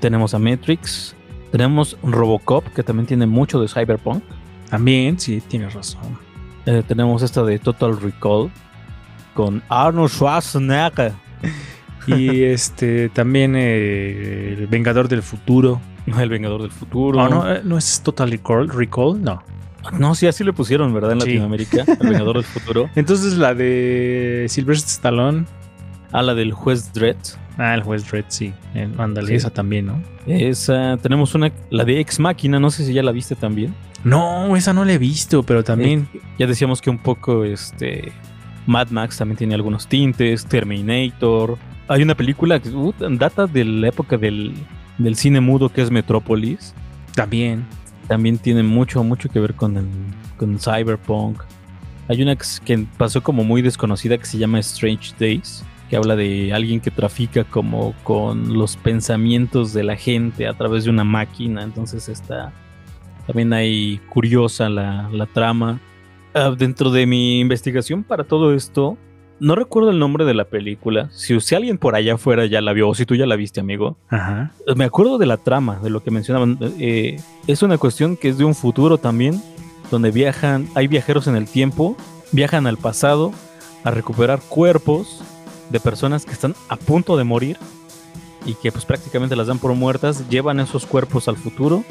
Speaker 3: Tenemos a Matrix. Tenemos Robocop, que también tiene mucho de cyberpunk.
Speaker 1: También, sí, tienes razón.
Speaker 3: Eh, tenemos esta de Total Recall con Arnold Schwarzenegger.
Speaker 1: Y este también eh, el Vengador del Futuro.
Speaker 3: El Vengador del Futuro.
Speaker 1: No, no, eh, no es Total Recall, Recall, no.
Speaker 3: No, sí, así le pusieron, ¿verdad? En
Speaker 1: Sí.
Speaker 3: Latinoamérica. El Vengador del Futuro.
Speaker 1: Entonces la de Sylvester Stallone.
Speaker 3: A la del juez Dredd.
Speaker 1: Ah, el juez Dredd, sí. Ándale,
Speaker 3: Sí.
Speaker 1: esa también, ¿no?
Speaker 3: Esa, tenemos una, la de Ex Máquina, no sé si ya la viste también.
Speaker 1: No, esa no la he visto, pero también.
Speaker 3: Eh, ya decíamos que un poco este Mad Max también tiene algunos tintes, Terminator. Hay una película que uh, data de la época del, del cine mudo que es Metrópolis.
Speaker 1: También.
Speaker 3: También tiene mucho, mucho que ver con el, con Cyberpunk. Hay una que pasó como muy desconocida que se llama Strange Days, que habla de alguien que trafica como con los pensamientos de la gente a través de una máquina. Entonces está también hay curiosa la, la trama. Ah, dentro de mi investigación para todo esto, no recuerdo el nombre de la película. Si, si alguien por allá afuera ya la vio, o si tú ya la viste, amigo,
Speaker 1: Ajá.
Speaker 3: me acuerdo de la trama, de lo que mencionaban. Eh, es una cuestión que es de un futuro también, donde viajan, hay viajeros en el tiempo, viajan al pasado a recuperar cuerpos de personas que están a punto de morir y que pues prácticamente las dan por muertas, llevan esos cuerpos al futuro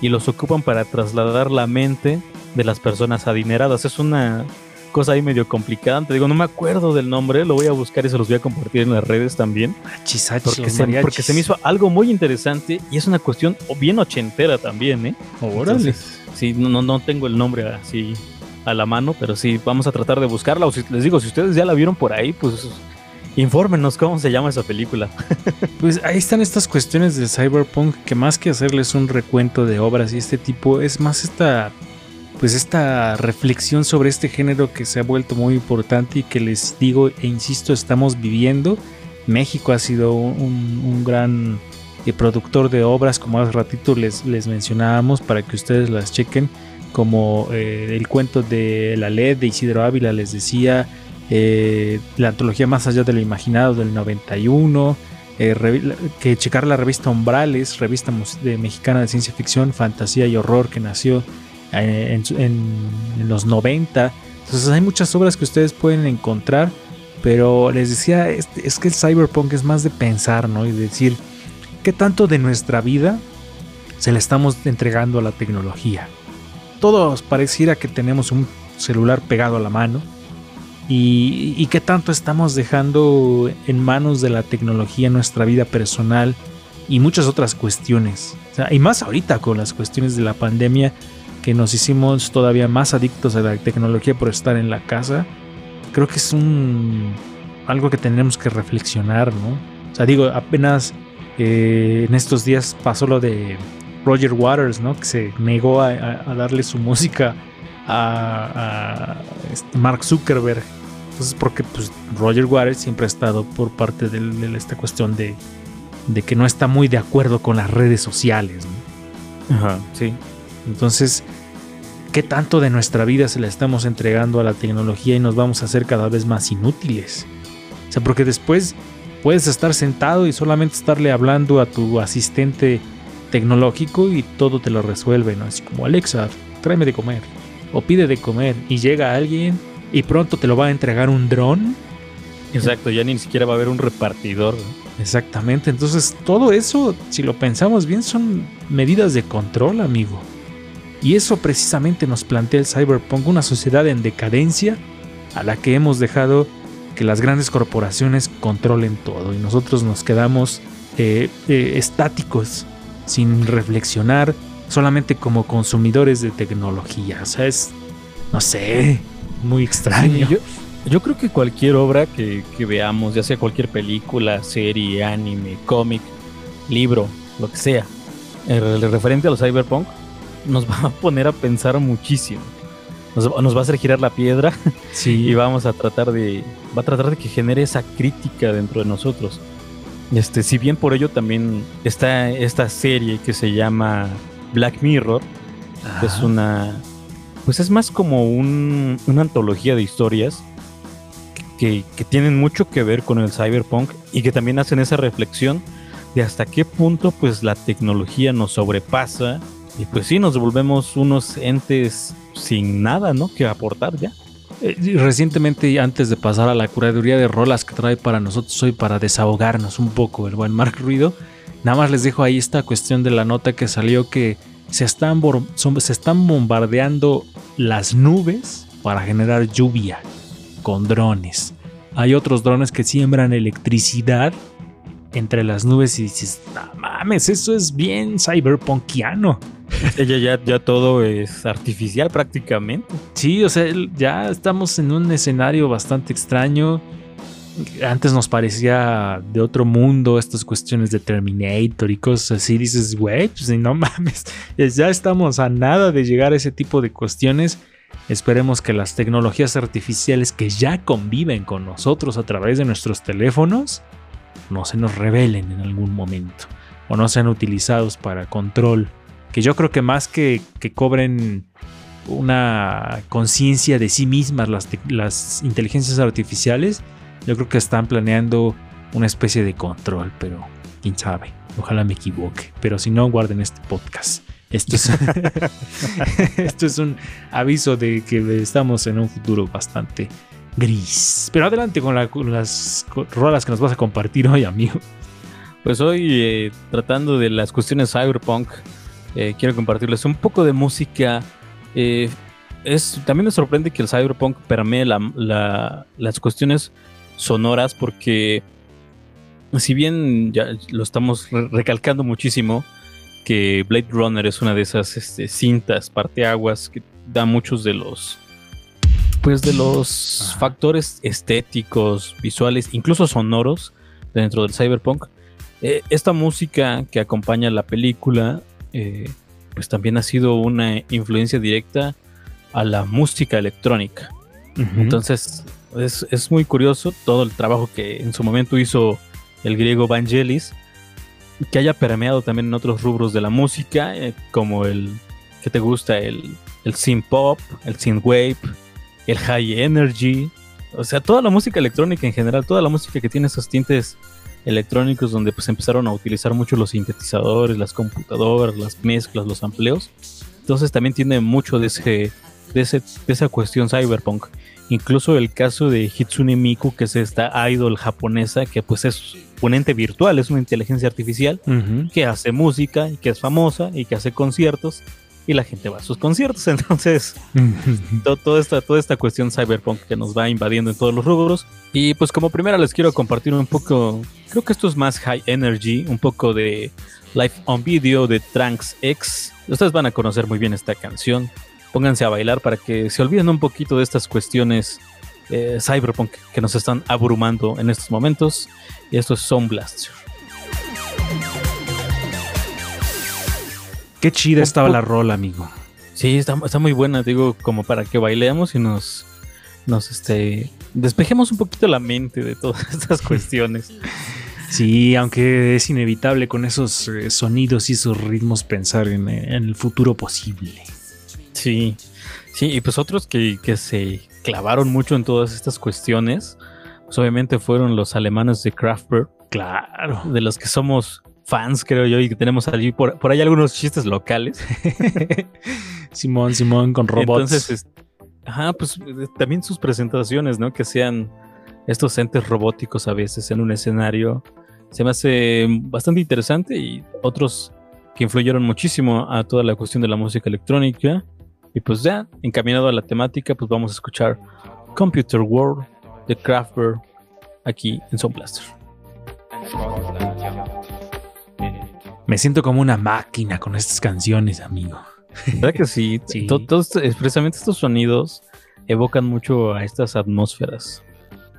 Speaker 3: y los ocupan para trasladar la mente de las personas adineradas. Es una cosa ahí medio complicada. Te digo, no me acuerdo del nombre, lo voy a buscar y se los voy a compartir en las redes también
Speaker 1: Achis, achis,
Speaker 3: porque se, porque se me hizo algo muy interesante y es una cuestión bien ochentera también, ¿eh?
Speaker 1: Órale.
Speaker 3: Sí, no, no, no tengo el nombre así a la mano, pero sí, vamos a tratar de buscarla. O si les digo, si ustedes ya la vieron por ahí, pues infórmenos cómo se llama esa película.
Speaker 1: Pues ahí están estas cuestiones del cyberpunk que más que hacerles un recuento de obras y este tipo es más esta pues esta reflexión sobre este género que se ha vuelto muy importante y que les digo e insisto estamos viviendo. México ha sido un gran eh, productor de obras como hace ratito les, les mencionábamos para que ustedes las chequen como eh, el cuento de La LED de Isidro Ávila les decía eh, la antología Más allá de lo imaginado del 91 eh, que checar la revista Umbrales, revista de mexicana de ciencia ficción, fantasía y horror que nació eh, en, los 90. Entonces hay muchas obras que ustedes pueden encontrar, pero les decía, es, es que el cyberpunk es más de pensar, ¿no? Y decir, ¿qué tanto de nuestra vida se le estamos entregando a la tecnología? Todos pareciera que tenemos un celular pegado a la mano y, y qué tanto estamos dejando en manos de la tecnología nuestra vida personal y muchas otras cuestiones. O sea, y más ahorita con las cuestiones de la pandemia que nos hicimos todavía más adictos a la tecnología por estar en la casa. Creo que es un algo que tenemos que reflexionar, ¿no? O sea, digo, apenas eh, en estos días pasó lo de Roger Waters, ¿no? Que se negó a- a darle su música a, a, este, Mark Zuckerberg. Entonces, porque pues, Roger Waters siempre ha estado por parte de, esta cuestión de, de que no está muy de acuerdo con las redes sociales, ¿no?
Speaker 3: Ajá, sí.
Speaker 1: Entonces, ¿qué tanto de nuestra vida se la estamos entregando a la tecnología y nos vamos a hacer cada vez más inútiles? O sea, porque después puedes estar sentado y solamente estarle hablando a tu asistente tecnológico y todo te lo resuelve, ¿no? Así como, Alexa, tráeme de comer. O pide de comer y llega alguien y pronto te lo va a entregar un dron.
Speaker 3: Exacto, ya ni siquiera va a haber un repartidor.
Speaker 1: Exactamente, entonces todo eso, si lo pensamos bien, son medidas de control, amigo. Y eso precisamente nos plantea el cyberpunk, una sociedad en decadencia a la que hemos dejado que las grandes corporaciones controlen todo y nosotros nos quedamos eh, eh, estáticos, sin reflexionar, solamente como consumidores de tecnología. O sea, es, no sé, muy extraño.
Speaker 3: Sí, yo, yo creo que cualquier obra que, que veamos, ya sea cualquier película, serie, anime, cómic, libro, lo que sea, el, referente a los cyberpunk, nos va a poner a pensar muchísimo. Nos, nos va a hacer girar la piedra
Speaker 1: Sí,
Speaker 3: y vamos a tratar de va a tratar de que genere esa crítica dentro de nosotros. Este, si bien por ello también está esta serie que se llama Black Mirror, que es una pues es más como un- una antología de historias que, que tienen mucho que ver con el cyberpunk y que también hacen esa reflexión de hasta qué punto pues la tecnología nos sobrepasa y pues sí nos volvemos unos entes sin nada, ¿no? que aportar ya.
Speaker 1: Eh, Recientemente, antes de pasar a la curaduría de rolas que trae para nosotros hoy para desahogarnos un poco el buen Mark Ruido, nada más les dejo ahí esta cuestión de la nota que salió que se están, se bombardeando las nubes para generar lluvia con drones. Hay otros drones que siembran electricidad entre las nubes y dices, no mames, eso es bien cyberpunkiano.
Speaker 3: Ella ya, ya todo es artificial prácticamente.
Speaker 1: Sí, o sea, ya estamos en un escenario bastante extraño. Antes nos parecía de otro mundo estas cuestiones de Terminator y cosas así. Dices, güey, pues no mames, ya estamos a nada de llegar a ese tipo de cuestiones. Esperemos que las tecnologías artificiales que ya conviven con nosotros a través de nuestros teléfonos no se nos revelen en algún momento o no sean utilizados para control. Que yo creo que más que, que cobren una conciencia de sí mismas las, las inteligencias artificiales, yo creo que están planeando una especie de control, pero quién sabe, ojalá me equivoque, pero si no, guarden este podcast. Esto es, esto es un aviso de que estamos en un futuro bastante gris. Pero adelante con, la- con las rolas que nos vas a compartir hoy, amigo.
Speaker 3: Pues hoy, eh, tratando de las cuestiones cyberpunk, eh, quiero compartirles un poco de música. eh, es, también me sorprende que el cyberpunk permee la- la- las cuestiones sonoras porque si bien ya lo estamos re- recalcando muchísimo, que Blade Runner es una de esas este, cintas parteaguas que da muchos de los pues de los
Speaker 1: Ajá.
Speaker 3: factores estéticos, visuales, incluso sonoros dentro del cyberpunk. Eh, esta música que acompaña la película, eh, pues también ha sido una influencia directa a la música electrónica. Entonces, es, es muy curioso todo el trabajo que en su momento hizo el griego Vangelis, que haya permeado también en otros rubros de la música, eh, como el que te gusta, el, el synth pop, el synth wave, el high energy, o sea, toda la música electrónica en general, toda la música que tiene esos tintes electrónicos donde pues empezaron a utilizar mucho los sintetizadores, las computadoras, las mezclas, los amplios. Entonces también tiene mucho de ese de, ese, de esa cuestión cyberpunk. Incluso el caso de Hitsune Miku, que es esta idol japonesa, que pues es un ente virtual, es una inteligencia artificial, que hace música y que es famosa y que hace conciertos y la gente va a sus conciertos. Entonces, to- toda esta, toda esta cuestión cyberpunk que nos va invadiendo en todos los rubros. Y pues como primera les quiero compartir un poco, creo que esto es más high energy, un poco de live on video de Trunks X. Ustedes van a conocer muy bien esta canción. Pónganse a bailar para que se olviden un poquito de estas cuestiones eh, cyberpunk que nos están abrumando en estos momentos. Y esto es Sound Blaster.
Speaker 1: Qué chida estaba la rola, amigo.
Speaker 3: Sí, está, está muy buena, digo, como para que bailemos y nos, nos este, despejemos un poquito la mente de todas estas cuestiones.
Speaker 1: Sí, aunque es inevitable con esos eh, sonidos y esos ritmos pensar en, en el futuro posible.
Speaker 3: Sí, sí, y pues otros que, que se clavaron mucho en todas estas cuestiones, pues obviamente fueron los alemanes de Kraftwerk,
Speaker 1: Claro.
Speaker 3: de los que somos fans, creo yo, y que tenemos allí por, por ahí algunos chistes locales.
Speaker 1: Simón, Simón con robots.
Speaker 3: Entonces, es- ajá, pues eh, también sus presentaciones, ¿no? Que sean estos entes robóticos a veces en un escenario, se me hace bastante interesante y otros que influyeron muchísimo a toda la cuestión de la música electrónica. Y pues ya, encaminado a la temática, pues vamos a escuchar Computer World de Kraftwerk aquí en Sound Blaster.
Speaker 1: Me siento como una máquina con estas canciones, amigo.
Speaker 3: ¿Verdad que sí?
Speaker 1: Sí.
Speaker 3: To- Todos, expresamente estos sonidos evocan mucho a estas atmósferas,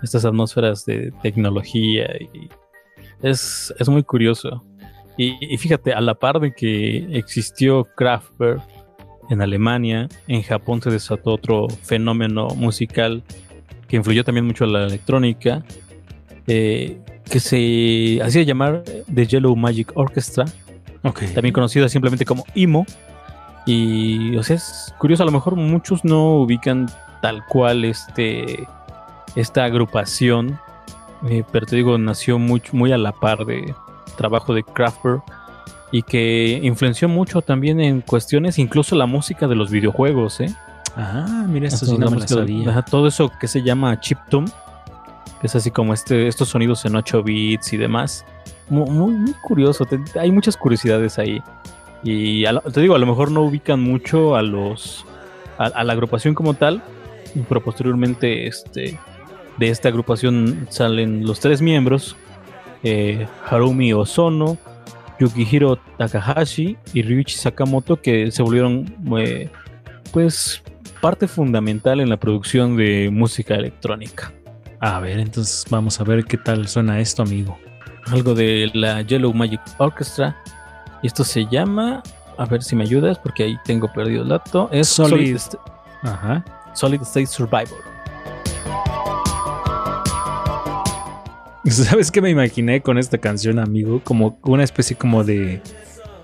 Speaker 3: estas atmósferas de tecnología y es, es muy curioso. Y, y fíjate, a la par de que existió Kraftwerk en Alemania, en Japón se desató otro fenómeno musical que influyó también mucho a la electrónica, eh, que se hacía llamar The Yellow Magic Orchestra, también conocida simplemente como IMO. Y, o sea, es curioso, a lo mejor muchos no ubican tal cual este, esta agrupación, eh, pero te digo, nació muy, muy a la par de trabajo de Kraftwerk y que influenció mucho también en cuestiones, incluso la música de los videojuegos, ¿eh?
Speaker 1: Ah, mira, esto sí no
Speaker 3: la
Speaker 1: me la
Speaker 3: música de-
Speaker 1: sabía.
Speaker 3: ajá, todo eso que se llama chiptune, que es así como este, estos sonidos en 8 bits y demás. Mu- Muy, muy, curioso, te- hay muchas curiosidades ahí. Y a te digo, a lo mejor no ubican mucho a los a, a la agrupación como tal, pero posteriormente este, de esta agrupación salen los tres miembros, eh, Harumi Ozono, Yukihiro Takahashi y Ryuichi Sakamoto, que se volvieron eh, pues parte fundamental en la producción de música electrónica.
Speaker 1: A ver, entonces vamos a ver qué tal suena esto, amigo.
Speaker 3: Algo de la Yellow Magic Orchestra. Y esto se llama, a ver si me ayudas, porque ahí tengo perdido el dato. Es
Speaker 1: Solid.
Speaker 3: Solid,
Speaker 1: Ajá.
Speaker 3: Solid State Survivor.
Speaker 1: ¿Sabes qué me imaginé con esta canción, amigo? Como una especie como de,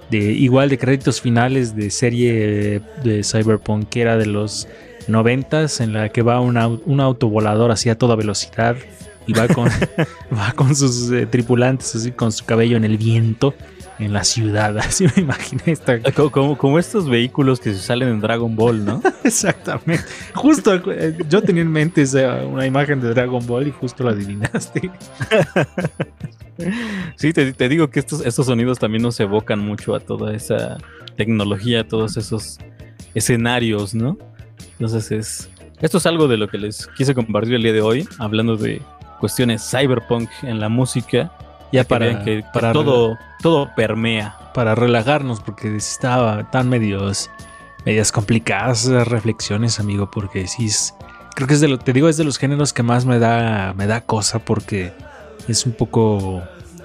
Speaker 1: de igual de créditos finales de serie de Cyberpunk que era de los noventas en la que va un, au- un auto volador así a toda velocidad y va con, va con sus eh, tripulantes así con su cabello en el viento en la ciudad. Así me imaginé esta.
Speaker 3: Ah, Como, como- como estos vehículos que se salen en Dragon Ball, ¿no?
Speaker 1: Exactamente. Justo eh, yo tenía en mente esa, una imagen de Dragon Ball y justo la adivinaste.
Speaker 3: Sí, te, te digo que estos, estos sonidos también nos evocan mucho a toda esa tecnología, a todos esos escenarios, ¿no? Entonces es. Esto es algo de lo que les quise compartir el día de hoy, hablando de cuestiones cyberpunk en la música.
Speaker 1: Ya para,
Speaker 3: que
Speaker 1: para
Speaker 3: todo, todo permea.
Speaker 1: para relajarnos, porque estaba tan medios, medias complicadas esas reflexiones, amigo, porque sí es, creo que es de lo, te digo, es de los géneros que más me da, me da cosa, porque es un poco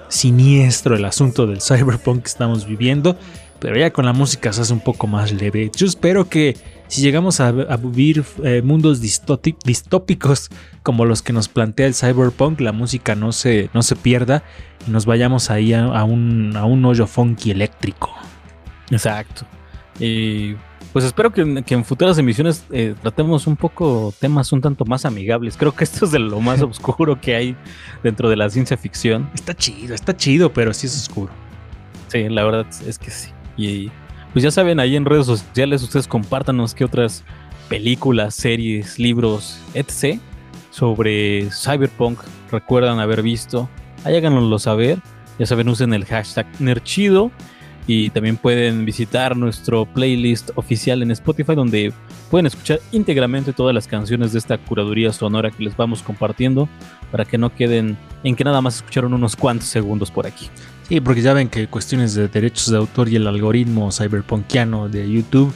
Speaker 1: siniestro el asunto del cyberpunk que estamos viviendo, pero ya con la música se hace un poco más leve. Yo espero que si llegamos a, a vivir eh, mundos distópicos como los que nos plantea el cyberpunk, la música no se, no se pierda y nos vayamos ahí a, a un, a un hoyo funky eléctrico.
Speaker 3: Exacto. Y pues espero que, en- que en futuras emisiones eh, tratemos un poco temas un tanto más amigables. Creo que esto es de lo más oscuro que hay dentro de la ciencia ficción.
Speaker 1: Está chido, está chido, pero sí es oscuro.
Speaker 3: Sí, la verdad es que sí. Y pues ya saben, ahí en redes sociales ustedes compártanos qué otras películas, series, libros, etc. sobre Cyberpunk recuerdan haber visto. Ahí háganoslo saber. Ya saben, usen el hashtag Nerchido. Y también pueden visitar nuestro playlist oficial en Spotify donde pueden escuchar íntegramente todas las canciones de esta curaduría sonora que les vamos compartiendo para que no queden en que nada más escucharon unos cuantos segundos por aquí.
Speaker 1: Sí, porque ya ven que cuestiones de derechos de autor y el algoritmo cyberpunkiano de YouTube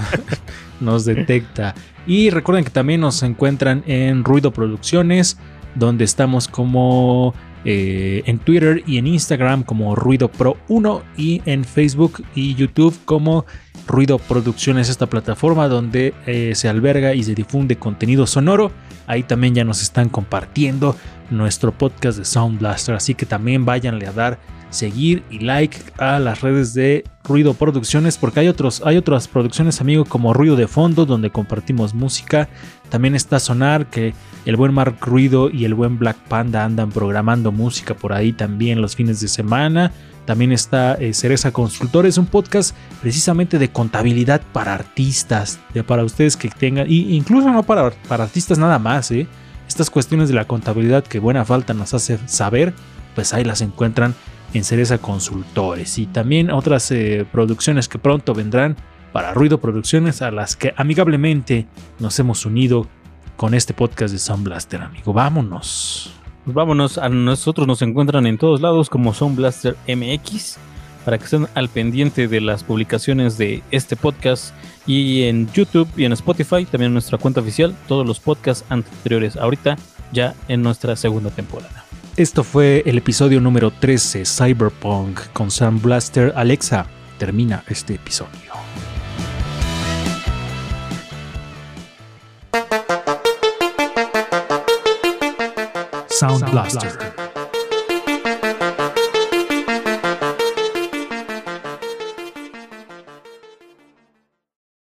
Speaker 1: nos detecta. Y recuerden que también nos encuentran en Ruido Producciones, donde estamos como eh, en Twitter y en Instagram como Ruido Pro 1 y en Facebook y YouTube como Ruido Producciones, esta plataforma donde eh, se alberga y se difunde contenido sonoro. Ahí también ya nos están compartiendo nuestro podcast de Sound Blaster, así que también váyanle a dar seguir y like a las redes de Ruido Producciones porque hay otros hay otras producciones amigo como Ruido de Fondo donde compartimos música también está Sonar que el buen Mark Ruido y el buen Black Panda andan programando música por ahí también los fines de semana también está eh, Cereza Consultores un podcast precisamente de contabilidad para artistas de, para ustedes que tengan y incluso no para, para artistas nada más ¿eh? estas cuestiones de la contabilidad que buena falta nos hace saber pues ahí las encuentran en Cereza Consultores y también otras eh, producciones que pronto vendrán para Ruido Producciones a las que amigablemente nos hemos unido con este podcast de Sound Blaster, amigo. Vámonos.
Speaker 3: Pues vámonos, a nosotros nos encuentran en todos lados como Sound Blaster MX para que estén al pendiente de las publicaciones de este podcast y en YouTube y en Spotify, también en nuestra cuenta oficial, todos los podcasts anteriores ahorita ya en nuestra segunda temporada.
Speaker 1: Esto fue el episodio número 13, Cyberpunk, con Sam Blaster. Alexa, termina este episodio. Sound Blaster.